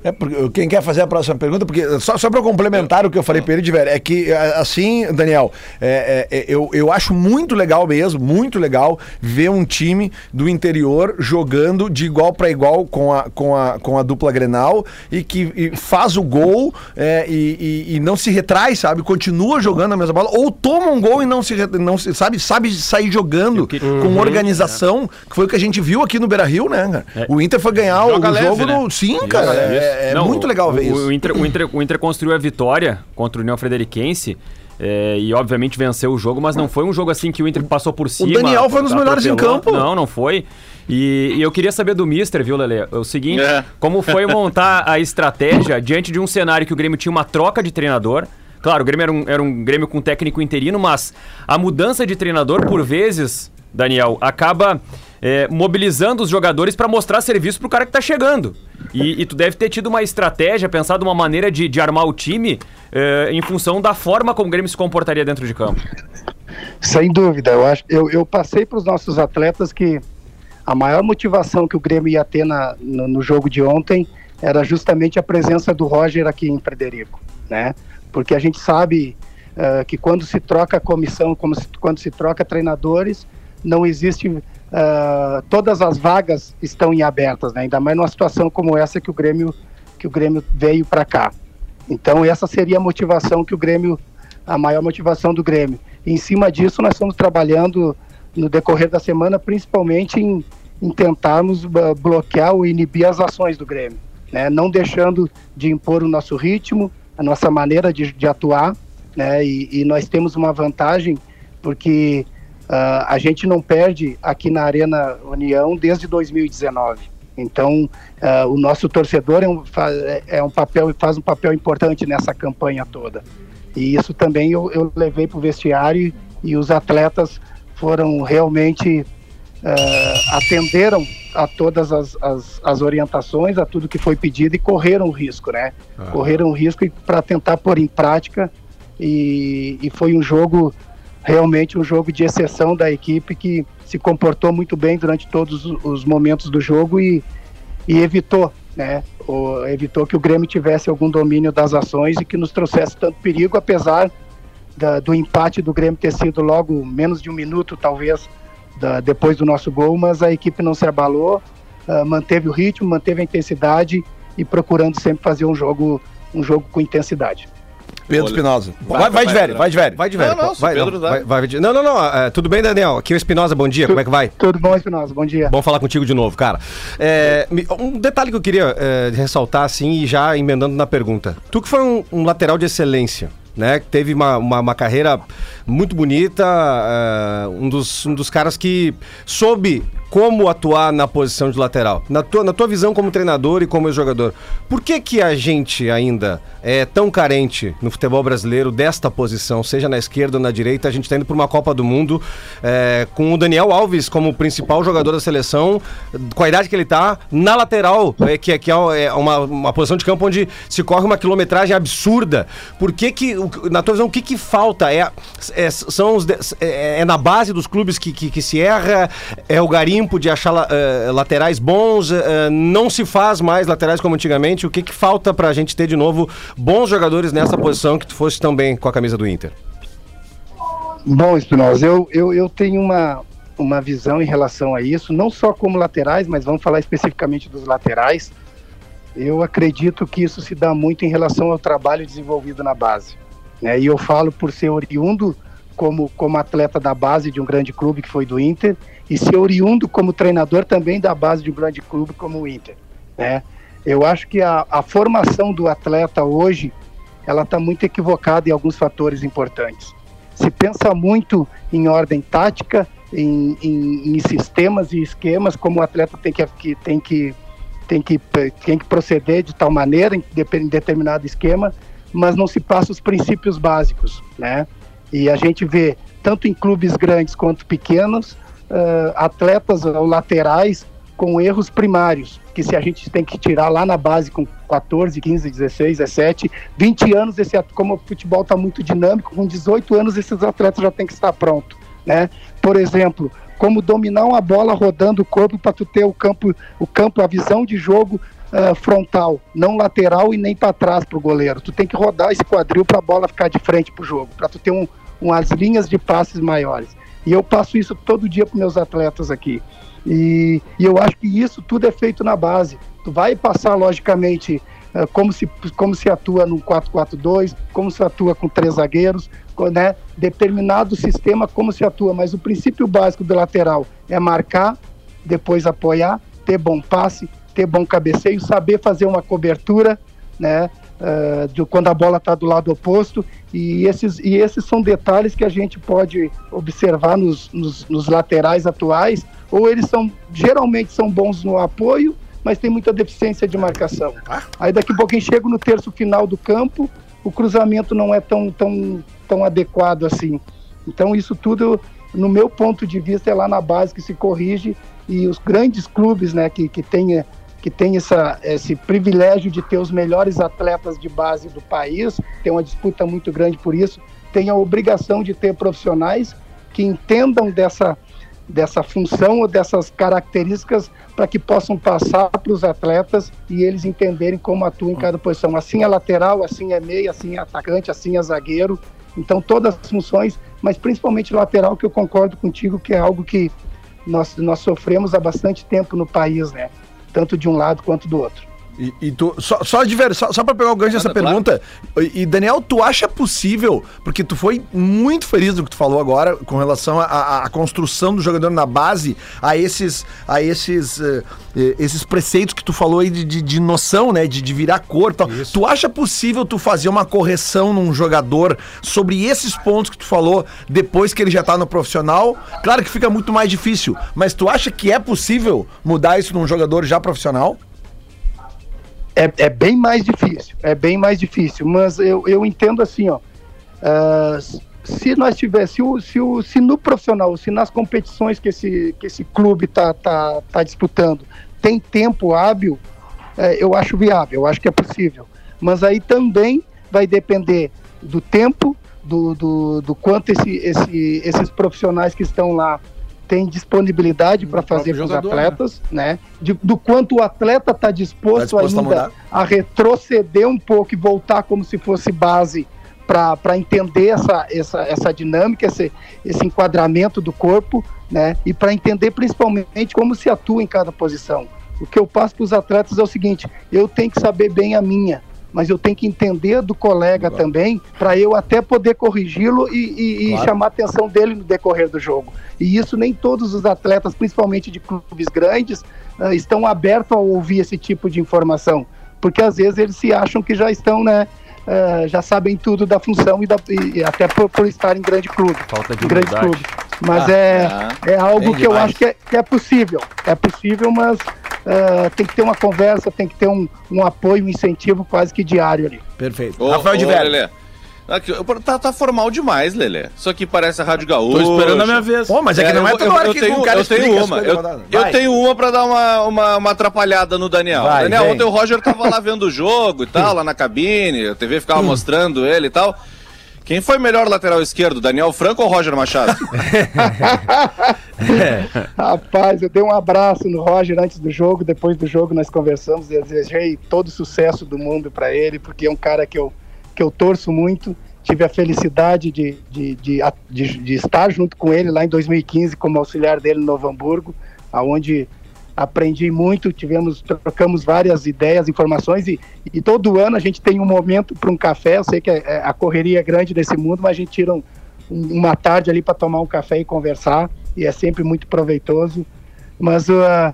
Speaker 2: É porque, quem quer fazer a próxima pergunta? Porque só, só para complementar o que eu falei para ele, de velho, é que assim, Daniel, é, é, é, eu, eu acho muito legal mesmo, muito legal ver um time do interior jogando de igual para igual com a, com, a, com a dupla Grenal e que e faz o gol é, e, e- e não se retrai, sabe? Continua jogando a mesma bola ou toma um gol e não se, não se sabe, sabe sair jogando com organização, que foi o que a gente viu aqui no Beira Rio, né? cara? O Inter foi ganhar o
Speaker 4: leve,
Speaker 2: jogo
Speaker 4: né?
Speaker 2: no. Sim, cara. É- é,
Speaker 6: Não,
Speaker 2: muito legal ver
Speaker 6: o,
Speaker 2: isso.
Speaker 6: O Inter, o, Inter, o Inter construiu a vitória contra o União Frederiquense. é, e obviamente venceu o jogo, mas não foi um jogo assim que o Inter passou por cima.
Speaker 2: Daniel foi um dos melhores em campo.
Speaker 6: Não, não foi. E, e eu queria saber do Mister, viu, Lele? O seguinte:
Speaker 7: É.
Speaker 6: como foi montar a estratégia diante de um cenário que o Grêmio tinha uma troca de treinador? Claro, o Grêmio era um, era um Grêmio com técnico interino, mas a mudança de treinador, por vezes, Daniel, acaba é, mobilizando os jogadores para mostrar serviço pro cara que tá chegando. E, e tu deve ter tido uma estratégia, pensado uma maneira de, de armar o time é, em função da forma como o Grêmio se comportaria dentro de campo.
Speaker 9: Sem dúvida, eu acho. Eu, eu passei para os nossos atletas que a maior motivação que o Grêmio ia ter na, no, no jogo de ontem era justamente a presença do Roger aqui em Frederico, né? Porque a gente sabe eh, que quando se troca comissão, como se- quando se troca treinadores, não existe eh, todas as vagas estão em abertas, né? Ainda mais numa situação como essa que o Grêmio que o Grêmio veio para cá. Então essa seria a motivação que o Grêmio a maior motivação do Grêmio. E em cima disso, nós estamos trabalhando no decorrer da semana, principalmente em, em tentarmos ah, bloquear ou inibir as ações do Grêmio, né? não deixando de impor o nosso ritmo, a nossa maneira de, de atuar, né? E, e nós temos uma vantagem porque ah, a gente não perde aqui na Arena União desde 2019. Então, ah, o nosso torcedor é um, é um papel faz um papel importante nessa campanha toda. E isso também eu, eu levei para o vestiário e, os atletas foram realmente eh, atenderam a todas as, as, as orientações, a tudo que foi pedido e correram o risco, né? Correram o risco para tentar pôr em prática e, e foi um jogo realmente um jogo de exceção da equipe que se comportou muito bem durante todos os- os momentos do jogo e, e evitou, né? O, evitou que o Grêmio tivesse algum domínio das ações e que nos trouxesse tanto perigo, apesar da- do empate do Grêmio ter sido logo menos de um minuto, talvez, da- depois do nosso gol, mas a equipe não se abalou, ah, manteve o ritmo, manteve a intensidade e procurando sempre fazer um jogo, um jogo com intensidade.
Speaker 2: Pedro. Espinosa.
Speaker 7: Vai,
Speaker 2: Vai, de velho, vai de velho.
Speaker 5: Vai de velho.
Speaker 7: Não, não,
Speaker 5: vai,
Speaker 7: Pedro
Speaker 5: não, vai, vai de- não, não, não. é, tudo bem, Daniel? Aqui é o Espinosa, bom dia. Como é que vai?
Speaker 9: Tudo bom, Espinosa? Bom dia.
Speaker 5: Bom falar contigo de novo, cara. É, me- um detalhe que eu queria é, ressaltar, assim, e já emendando na pergunta. Tu que foi um, um lateral de excelência, né? Teve uma, uma, uma carreira muito bonita, é, um, dos, um dos caras que soube como atuar na posição de lateral. Na tua, na tua visão como treinador e como jogador, por que que a gente ainda é tão carente no futebol brasileiro desta posição, seja na esquerda ou na direita? A gente está indo para uma Copa do Mundo é, com o Daniel Alves como principal jogador da seleção, com a idade que ele tá, na lateral, é, que, que é uma, uma posição de campo onde se corre uma quilometragem absurda. Por que que, na tua visão, o que que falta? É, é, são os é, é na base dos clubes que, que, que se erra? É o garimpo de achar eh, laterais bons? eh, não se faz mais laterais como antigamente? O que que falta pra gente ter de novo bons jogadores nessa posição que tu fosse também com a camisa do Inter?
Speaker 9: Bom, Espinosa, eu, eu, eu tenho uma, uma visão em relação a isso, não só como laterais, mas vamos falar especificamente dos laterais. Eu acredito que isso se dá muito em relação ao trabalho desenvolvido na base. Né? E eu falo por ser oriundo como, como atleta da base de um grande clube que foi do Inter, e ser oriundo como treinador também da base de um grande clube como o Inter. Né? Eu acho que a, a formação do atleta hoje ela está muito equivocada em alguns fatores importantes se pensa muito em ordem tática, em, em- em sistemas e esquemas, como o atleta tem que, que- tem que, tem que, tem que proceder de tal maneira, em, em determinado esquema, mas não se passa os princípios básicos, né? E a gente vê, tanto em clubes grandes quanto pequenos, ah, atletas ou laterais com erros primários, que se a gente tem que tirar lá na base com 14, 15, 16, 17, 20 anos, esse, como o futebol está muito dinâmico, com 18 anos esses atletas já têm que estar pronto, né? Por exemplo, como dominar uma bola rodando o corpo para tu ter o campo, o campo, a visão de jogo ah, frontal, não lateral e nem para trás para o goleiro. Tu tem que rodar esse quadril para a bola ficar de frente para o jogo, para tu ter um, umas linhas de passes maiores. E eu passo isso todo dia para meus atletas aqui. E, e eu acho que isso tudo é feito na base. Tu vai passar, logicamente, eh, como, se, como se atua no 4-4-2, como se atua com três zagueiros, co- né? determinado sistema, como se atua. Mas o princípio básico do lateral é marcar, depois apoiar, ter bom passe, ter bom cabeceio, saber fazer uma cobertura, né? eh, de quando a bola está do lado oposto. E esses, e esses são detalhes que a gente pode observar nos, nos, nos laterais atuais ou eles são geralmente são bons no apoio mas tem muita deficiência de marcação. Aí daqui a pouquinho chega no terço final do campo o cruzamento não é tão tão tão adequado assim. Então isso tudo no meu ponto de vista é lá na base que se corrige e os grandes clubes né que, que têm que tem essa, esse privilégio de ter os melhores atletas de base do país, tem uma disputa muito grande por isso, tem a obrigação de ter profissionais que entendam dessa, dessa função ou dessas características para que possam passar para os atletas e eles entenderem como atuam em cada posição. Assim é lateral, assim é meia, assim é atacante, assim é zagueiro. Então todas as funções, mas principalmente lateral, que eu concordo contigo que é algo que nós, nós sofremos há bastante tempo no país, né? Tanto de um lado quanto do outro.
Speaker 2: E, e tu, só, só, só, só pra pegar o gancho dessa
Speaker 7: Nada, claro.
Speaker 2: pergunta, e, e, Daniel, tu acha possível, porque tu foi muito feliz do que tu falou agora com relação à construção do jogador na base, a esses, a esses, eh, esses preceitos que tu falou aí de, de, de noção, né? De, de virar cor e tal. Tu acha possível tu fazer uma correção num jogador sobre esses pontos que tu falou depois que ele já tá no profissional? Claro que fica muito mais difícil, mas tu acha que é possível mudar isso num jogador já profissional?
Speaker 9: É, é bem mais difícil, é bem mais difícil, mas eu, eu entendo assim, ó. ah, se nós tivéssemos, se, o- se, no profissional, se nas competições que esse, que esse clube tá, tá, tá disputando, tem tempo hábil, é, eu acho viável, eu acho que é possível. Mas aí também vai depender do tempo, do, do, do quanto esse, esse, esses profissionais que estão lá têm disponibilidade para fazer com os
Speaker 4: jogador,
Speaker 9: atletas, né? De- do quanto o atleta está disposto,
Speaker 2: Tá disposto a
Speaker 9: ainda
Speaker 2: mudar.
Speaker 9: a retroceder um pouco e voltar como se fosse base para entender essa, essa, essa dinâmica, esse, esse enquadramento do corpo, né? E para entender principalmente como se atua em cada posição. O que eu passo para os atletas é o seguinte: eu tenho que saber bem a minha, mas eu tenho que entender do colega também, para eu até poder corrigi-lo e, e- e chamar a atenção dele no decorrer do jogo. E isso nem todos os atletas, principalmente de clubes grandes, ah, estão abertos a ouvir esse tipo de informação, porque às vezes eles se acham que já estão, né? ah, já sabem tudo da função e, da- e- e até por, por estar em grande clube.
Speaker 6: Falta de
Speaker 9: em grande clube. Mas é,
Speaker 7: Ah,
Speaker 9: é algo que eu
Speaker 2: demais.
Speaker 9: acho que é, que é possível. É possível, mas ah, tem que ter uma conversa, tem que ter um, um apoio, um incentivo quase que diário ali.
Speaker 2: Perfeito.
Speaker 7: Ô,
Speaker 2: Rafael de
Speaker 7: ô,
Speaker 2: Velho.
Speaker 7: Lelê. Aqui, tá, tá formal demais, Lelê. Isso aqui parece a Rádio Gaúcha.
Speaker 4: Tô esperando a minha vez.
Speaker 2: Pô, mas é que não é
Speaker 7: eu-
Speaker 2: toda
Speaker 7: eu-
Speaker 2: hora
Speaker 7: eu
Speaker 2: que
Speaker 7: tenho,
Speaker 2: o cara
Speaker 7: eu tenho uma. Eu, eu tenho uma pra dar uma, uma, uma atrapalhada no Daniel.
Speaker 2: Vai,
Speaker 7: Daniel,
Speaker 2: vem.
Speaker 7: ontem o Roger tava lá vendo o jogo e tal, *laughs* lá na cabine, a TV ficava mostrando ele e tal. Quem foi melhor lateral esquerdo, Daniel Franco ou Roger Machado? *laughs*
Speaker 9: Rapaz, eu dei um abraço no Roger antes do jogo, depois do jogo nós conversamos e desejei todo o sucesso do mundo para ele, porque é um cara que eu, que eu torço muito. Tive a felicidade de, de, de, de- de estar junto com ele lá em 2015 como auxiliar dele no Novo Hamburgo, aonde aprendi muito, tivemos, trocamos várias ideias, informações e, e todo ano a gente tem um momento para um café. Eu sei que é- é- a correria é grande nesse mundo, mas a gente tira um- um- uma tarde ali para tomar um café e conversar e é sempre muito proveitoso. Mas uh,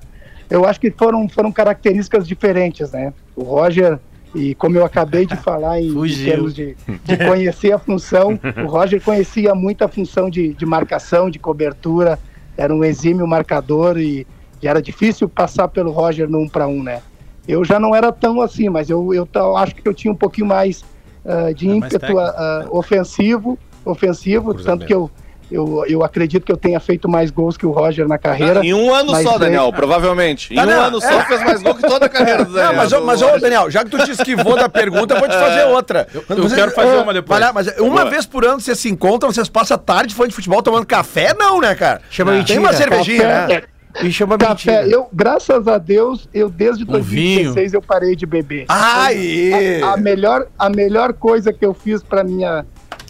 Speaker 9: eu acho que foram, foram características diferentes, né? O Roger, e como eu acabei de falar em, em termos de, de conhecer a função, o Roger conhecia muito a função de, de marcação, de cobertura, era um exímio marcador e, e era difícil passar pelo Roger no um para um, né? Eu já não era tão assim, mas eu, eu, acho que eu tinha um pouquinho mais ah, de
Speaker 4: É mais
Speaker 9: ímpeto
Speaker 4: técnico.
Speaker 9: ah, ofensivo, ofensivo, tanto que eu, Eu, eu acredito que eu tenha feito mais gols que o Roger na carreira.
Speaker 7: Em um ano
Speaker 9: mas
Speaker 7: só,
Speaker 9: é-
Speaker 7: Daniel, provavelmente. Em
Speaker 2: Tá,
Speaker 7: um
Speaker 2: não,
Speaker 7: ano só fez mais gol que toda a carreira do Daniel.
Speaker 2: Não, mas, ô, mas ô, Daniel, já que tu te esquivou da pergunta, eu vou te fazer outra.
Speaker 4: eu quero fazer uma depois.
Speaker 2: Lá, mas uma
Speaker 7: Boa.
Speaker 2: vez por ano vocês se encontram, vocês passam a tarde falando de futebol tomando café? Não, né, cara?
Speaker 8: Chama
Speaker 2: Tem
Speaker 8: mentira.
Speaker 2: uma cervejinha,
Speaker 9: Café,
Speaker 2: né?
Speaker 8: Me chama
Speaker 9: Café,
Speaker 8: mentira.
Speaker 9: eu, graças a Deus, eu desde
Speaker 4: Um
Speaker 9: 2016 eu parei de beber.
Speaker 2: Aí!
Speaker 9: A, a melhor, a melhor coisa que eu fiz pra minha,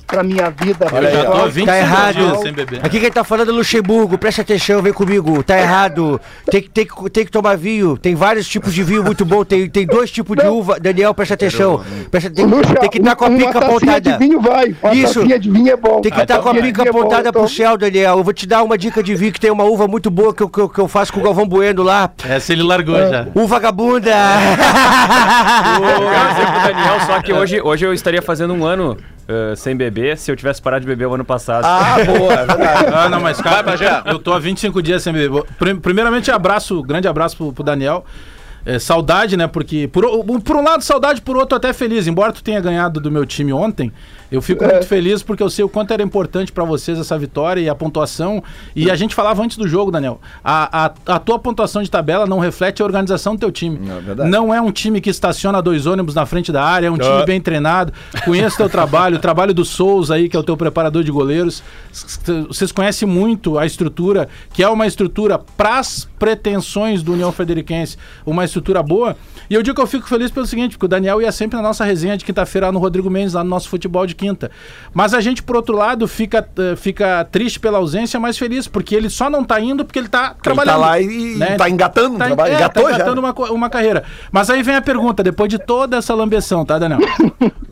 Speaker 9: pra minha vida.
Speaker 2: Olha aí,
Speaker 4: tô 25
Speaker 8: Tá errado.
Speaker 4: sem beber.
Speaker 8: Aqui quem tá falando é Luxemburgo, presta atenção, vem comigo. Tá errado. Tem, que- tem, que- tem que tomar vinho. Tem vários tipos de vinho muito bom. Tem, tem dois tipos de uva. Daniel, presta atenção. Presta, tem,
Speaker 9: Luxa,
Speaker 8: tem que estar com a pica apontada.
Speaker 9: de vinho vai. Uma
Speaker 8: Isso.
Speaker 9: de vinho é bom.
Speaker 8: Tem que estar com a
Speaker 9: de
Speaker 8: pica
Speaker 9: vinho é bom,
Speaker 8: apontada
Speaker 9: então-
Speaker 8: pro céu, Daniel. Eu vou te dar uma dica de vinho que tem uma uva muito boa que eu, que eu, que eu faço com o Galvão Bueno lá.
Speaker 4: Essa ele largou já.
Speaker 8: Uva vagabunda! *laughs*
Speaker 6: Eu quero dizer pro Daniel, só que hoje, hoje eu estaria fazendo um ano eh, sem beber se eu tivesse parado de beber o ano passado.
Speaker 2: Ah, *laughs* boa, é verdade.
Speaker 4: Ah, não, mas cara,
Speaker 7: Vai, Bagé.
Speaker 4: eu tô há 25 dias sem beber. Prim- Primeiramente, abraço, grande abraço pro, pro Daniel. É, saudade, né? Porque, por, por um lado, saudade, por outro, até feliz. Embora tu tenha ganhado do meu time ontem, eu fico muito feliz porque eu sei o quanto era importante pra vocês essa vitória e a pontuação. E a gente falava antes do jogo, Daniel. A, a, a tua pontuação de tabela não reflete a organização do teu time.
Speaker 2: Não, é verdade.
Speaker 4: Não é um time que estaciona dois ônibus na frente da área, é um time bem treinado. Conheço teu trabalho, o trabalho do Souza aí, que é o teu preparador de goleiros. Vocês conhecem muito a estrutura, que é uma estrutura pras pretensões do União Frederiquense, uma estrutura boa. E eu digo que eu fico feliz pelo seguinte, porque o Daniel ia sempre na nossa resenha de quinta-feira lá no Rodrigo Mendes, lá no nosso futebol de quinta. Mas a gente, por outro lado, fica, eh, fica triste pela ausência, mas feliz, porque ele só não tá indo porque ele tá
Speaker 2: Ele
Speaker 4: trabalhando.
Speaker 2: tá lá e
Speaker 4: né?
Speaker 2: tá engatando um
Speaker 4: Tá,
Speaker 2: trabalho.
Speaker 4: é,
Speaker 2: Engatou
Speaker 4: tá
Speaker 2: já.
Speaker 4: engatando uma, uma carreira. Mas aí vem a pergunta, depois de toda essa lambeção, tá, Daniel? *laughs*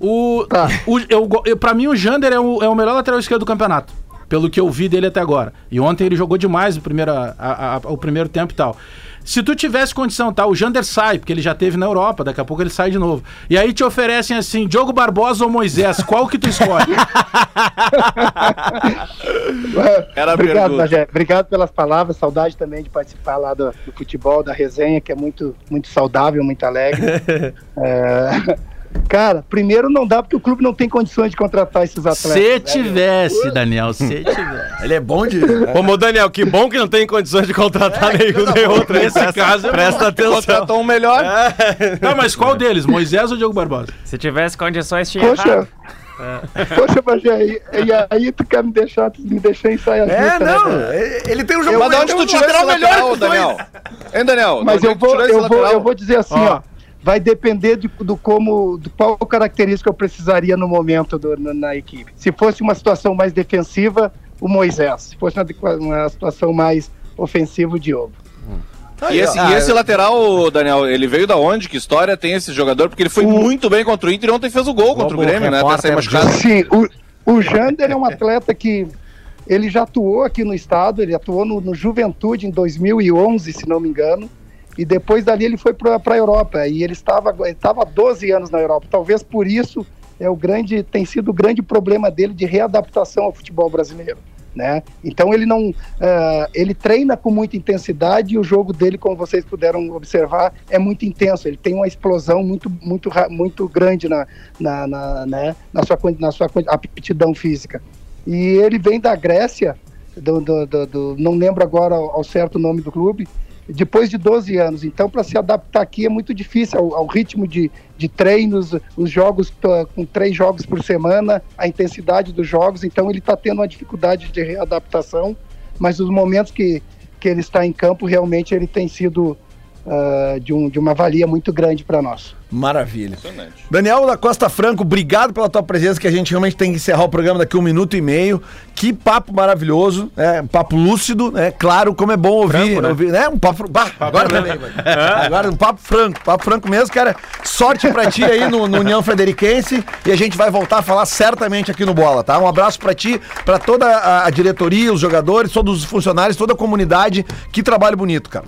Speaker 4: O,
Speaker 9: Tá.
Speaker 4: o, eu, eu, pra mim, o Jander é o, é o melhor lateral esquerdo do campeonato. Pelo que eu vi dele até agora. E ontem ele jogou demais o primeiro, a- a- a- o primeiro tempo e tal. Se tu tivesse condição, tá? O Jander sai, porque ele já teve na Europa, daqui a pouco ele sai de novo. E aí te oferecem assim, Diogo Barbosa ou Moisés, qual que tu escolhe? *laughs*
Speaker 7: Era
Speaker 9: Obrigado. Bagé. Obrigado pelas palavras. Saudade também de participar lá do, do futebol, da resenha, que é muito, muito saudável, muito alegre. *laughs* É, Cara, primeiro não dá porque o clube não tem condições de contratar esses atletas.
Speaker 4: Se
Speaker 9: né?
Speaker 4: tivesse, Daniel, se tivesse.
Speaker 2: Ele é bom de.
Speaker 5: Ô, Daniel, que bom que não tem condições de contratar nenhum nem outro.
Speaker 4: Nesse caso,
Speaker 5: presta atenção.
Speaker 7: Contratou um melhor.
Speaker 4: Não, mas qual deles? Moisés ou Diogo Barbosa?
Speaker 6: Se tivesse condições, tinha
Speaker 9: Poxa,
Speaker 6: errado. *laughs*
Speaker 9: poxa, Bagé, e, e aí tu quer me deixar, tu me deixar ensaiar
Speaker 2: É,
Speaker 9: justa, né,
Speaker 2: não.
Speaker 9: cara?
Speaker 2: é- Ele tem um jogo
Speaker 7: Mas de
Speaker 2: ele
Speaker 7: onde tu tirou esse
Speaker 2: lateral melhor.
Speaker 7: Daniel? Hein, Daniel?
Speaker 9: Mas eu vou, eu vou, eu vou dizer assim,
Speaker 4: Ó.
Speaker 9: ó. Vai depender de, do como, do qual característica eu precisaria no momento do- na, na equipe. Se fosse uma situação mais defensiva, o Moisés. Se fosse uma, uma situação mais ofensiva, o Diogo.
Speaker 7: E esse,
Speaker 2: Ah,
Speaker 7: e esse lateral, Daniel, ele veio da onde? Que história tem esse jogador? Porque ele foi muito bem contra o Inter e ontem fez o gol contra o
Speaker 8: Globo
Speaker 7: Grêmio, né? Até sair machucado.
Speaker 9: Sim, o, o Jander é um atleta que ele já atuou aqui no estado, ele atuou no, no Juventude em 2011, se não me engano, e depois dali ele foi para a Europa, e ele estava, estava há 12 anos na Europa. Talvez por isso é o grande, tem sido o grande problema dele de readaptação ao futebol brasileiro. Né? Então ele não, ah, ele treina com muita intensidade e o jogo dele, como vocês puderam observar, é muito intenso. Ele tem uma explosão muito, muito, muito grande na, na, na, né, na sua, na sua aptidão física. E ele vem da Grécia, do, do- do- do- não lembro agora ao certo o nome do clube, depois de 12 anos. Então, para se adaptar aqui é muito difícil ao, ao ritmo de, de treinos, os jogos com três jogos por semana, a intensidade dos jogos. Então, ele está tendo uma dificuldade de readaptação, mas os momentos que, que ele está em campo, realmente ele tem sido ah, de, um, de uma valia muito grande para nós.
Speaker 2: Maravilha. Daniel da Costa Franco, obrigado pela tua presença, que a gente realmente tem que encerrar o programa daqui a um minuto e meio. Que papo maravilhoso, é, um papo lúcido, né? Claro, como é bom ouvir,
Speaker 6: Franco, né?
Speaker 2: ouvir né? Um papo, bah, agora também. Agora um papo franco, papo franco mesmo, cara. Sorte pra ti aí no, no União Frederiquense e a gente vai voltar a falar certamente aqui no Bola, tá? Um abraço pra ti, pra toda a, a diretoria, os jogadores, todos os funcionários, toda a comunidade. Que trabalho bonito, cara.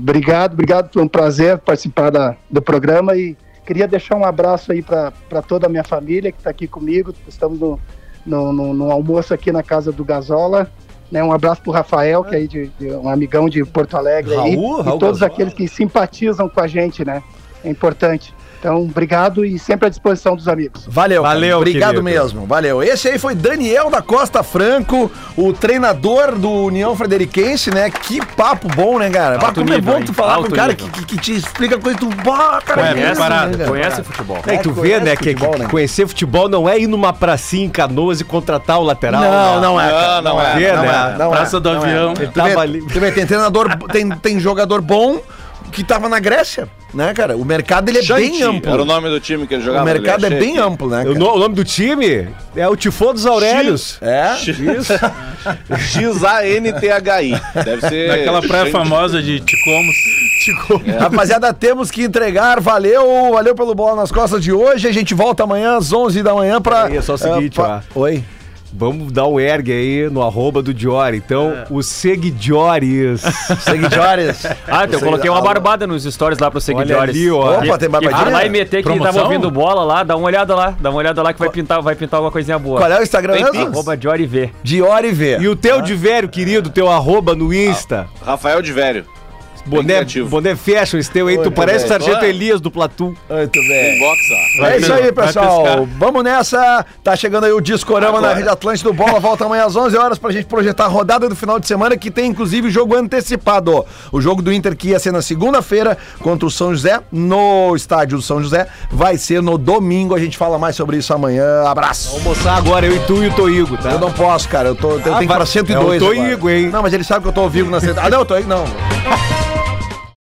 Speaker 9: Obrigado, obrigado, foi um prazer participar da, do programa e queria deixar um abraço aí para toda a minha família que está aqui comigo. Estamos no, no, no- no almoço aqui na casa do Gazola. Né, um abraço para o Rafael, que é aí de, de- um amigão de Porto Alegre aí,
Speaker 2: Raul,
Speaker 9: e
Speaker 2: Raul
Speaker 9: todos
Speaker 2: Gazola.
Speaker 9: aqueles que simpatizam com a gente, né? É importante. Então, obrigado e sempre à disposição dos amigos.
Speaker 2: Valeu.
Speaker 5: Valeu,
Speaker 2: Obrigado
Speaker 5: querido.
Speaker 2: mesmo, valeu. Esse aí foi Daniel da Costa Franco, o treinador do União Frederiquense, né? Que papo bom, né, cara?
Speaker 6: Alto
Speaker 2: como é bom
Speaker 6: hein?
Speaker 2: tu falar com um cara que, que, que te explica coisa do. Bah, cara,
Speaker 4: Ué,
Speaker 2: conhece,
Speaker 4: preparado.
Speaker 2: né, cara?
Speaker 6: Conhece futebol.
Speaker 5: É, que tu vê, né, que,
Speaker 2: futebol,
Speaker 5: que
Speaker 2: né?
Speaker 5: conhecer futebol não é ir numa pracinha em Canoas e contratar o lateral.
Speaker 2: Não,
Speaker 5: né?
Speaker 2: não é. cara.
Speaker 7: Não, não é.
Speaker 5: Vê,
Speaker 2: Não
Speaker 5: né?
Speaker 2: é, não
Speaker 4: Praça
Speaker 2: é,
Speaker 4: do
Speaker 2: não é.
Speaker 4: Avião.
Speaker 5: Ele tava ali.
Speaker 2: tem treinador, tem, tem jogador bom que tava na Grécia, né, cara? O mercado ele é bem amplo.
Speaker 7: Era o nome do time que ele
Speaker 2: O
Speaker 7: jogava.
Speaker 2: mercado é bem amplo, né?
Speaker 5: O,
Speaker 2: Cara?
Speaker 5: o nome do time é o Tifo dos Aurélios.
Speaker 2: É.
Speaker 5: Isso.
Speaker 7: X-A-N-T-H-I. Deve ser.
Speaker 4: Naquela praia
Speaker 7: Shanti.
Speaker 4: famosa de Ticomos.
Speaker 2: Rapaziada, temos que entregar. Valeu, valeu pelo bola nas costas de hoje. A gente volta amanhã às 11 da manhã pra.
Speaker 5: Aí é só o seguinte,
Speaker 2: eh, pra-
Speaker 5: ó.
Speaker 2: Oi.
Speaker 5: Vamos dar um ergue aí no arroba do Diori. Então, os seguidores. *laughs*
Speaker 2: Seguidores.
Speaker 6: Ah, então eu coloquei uma barbada nos stories lá pros seguidores.
Speaker 5: ali, ó.
Speaker 2: Opa, tem barbadinha?
Speaker 6: Vai lá e meter quem
Speaker 4: Promoção?
Speaker 6: tava ouvindo bola lá, dá uma olhada lá, dá uma olhada lá que vai pintar, vai pintar alguma coisinha boa.
Speaker 2: Qual é o Instagram mesmo?
Speaker 6: Arroba Diori V.
Speaker 2: Diori V.
Speaker 5: e o teu de velho, querido, teu arroba no Insta.
Speaker 7: Rafael de Velho.
Speaker 5: Boné, boné fashion, esse teu aí. Tu parece o. Sargento. Elias do Platum.
Speaker 2: Muito bem. É isso aí, pessoal. Vamos nessa. Tá chegando aí o Discorama na Rede Atlântica do Bola. Volta amanhã às 11 horas pra gente projetar a rodada do final de semana, que tem inclusive jogo antecipado. O jogo do Inter, que ia ser na segunda-feira contra o São José, no estádio do São José, vai ser no domingo. A gente fala mais sobre isso amanhã. Abraço.
Speaker 5: Vamos almoçar agora, eu e tu e o Toigo, tá?
Speaker 2: Eu não posso, cara. Eu, tô, eu tenho que ir pra 102.
Speaker 5: é o
Speaker 2: agora.
Speaker 5: Toigo, hein?
Speaker 2: Não, mas ele sabe que eu tô ao vivo na 102. Ah, não, eu tô aí. Não.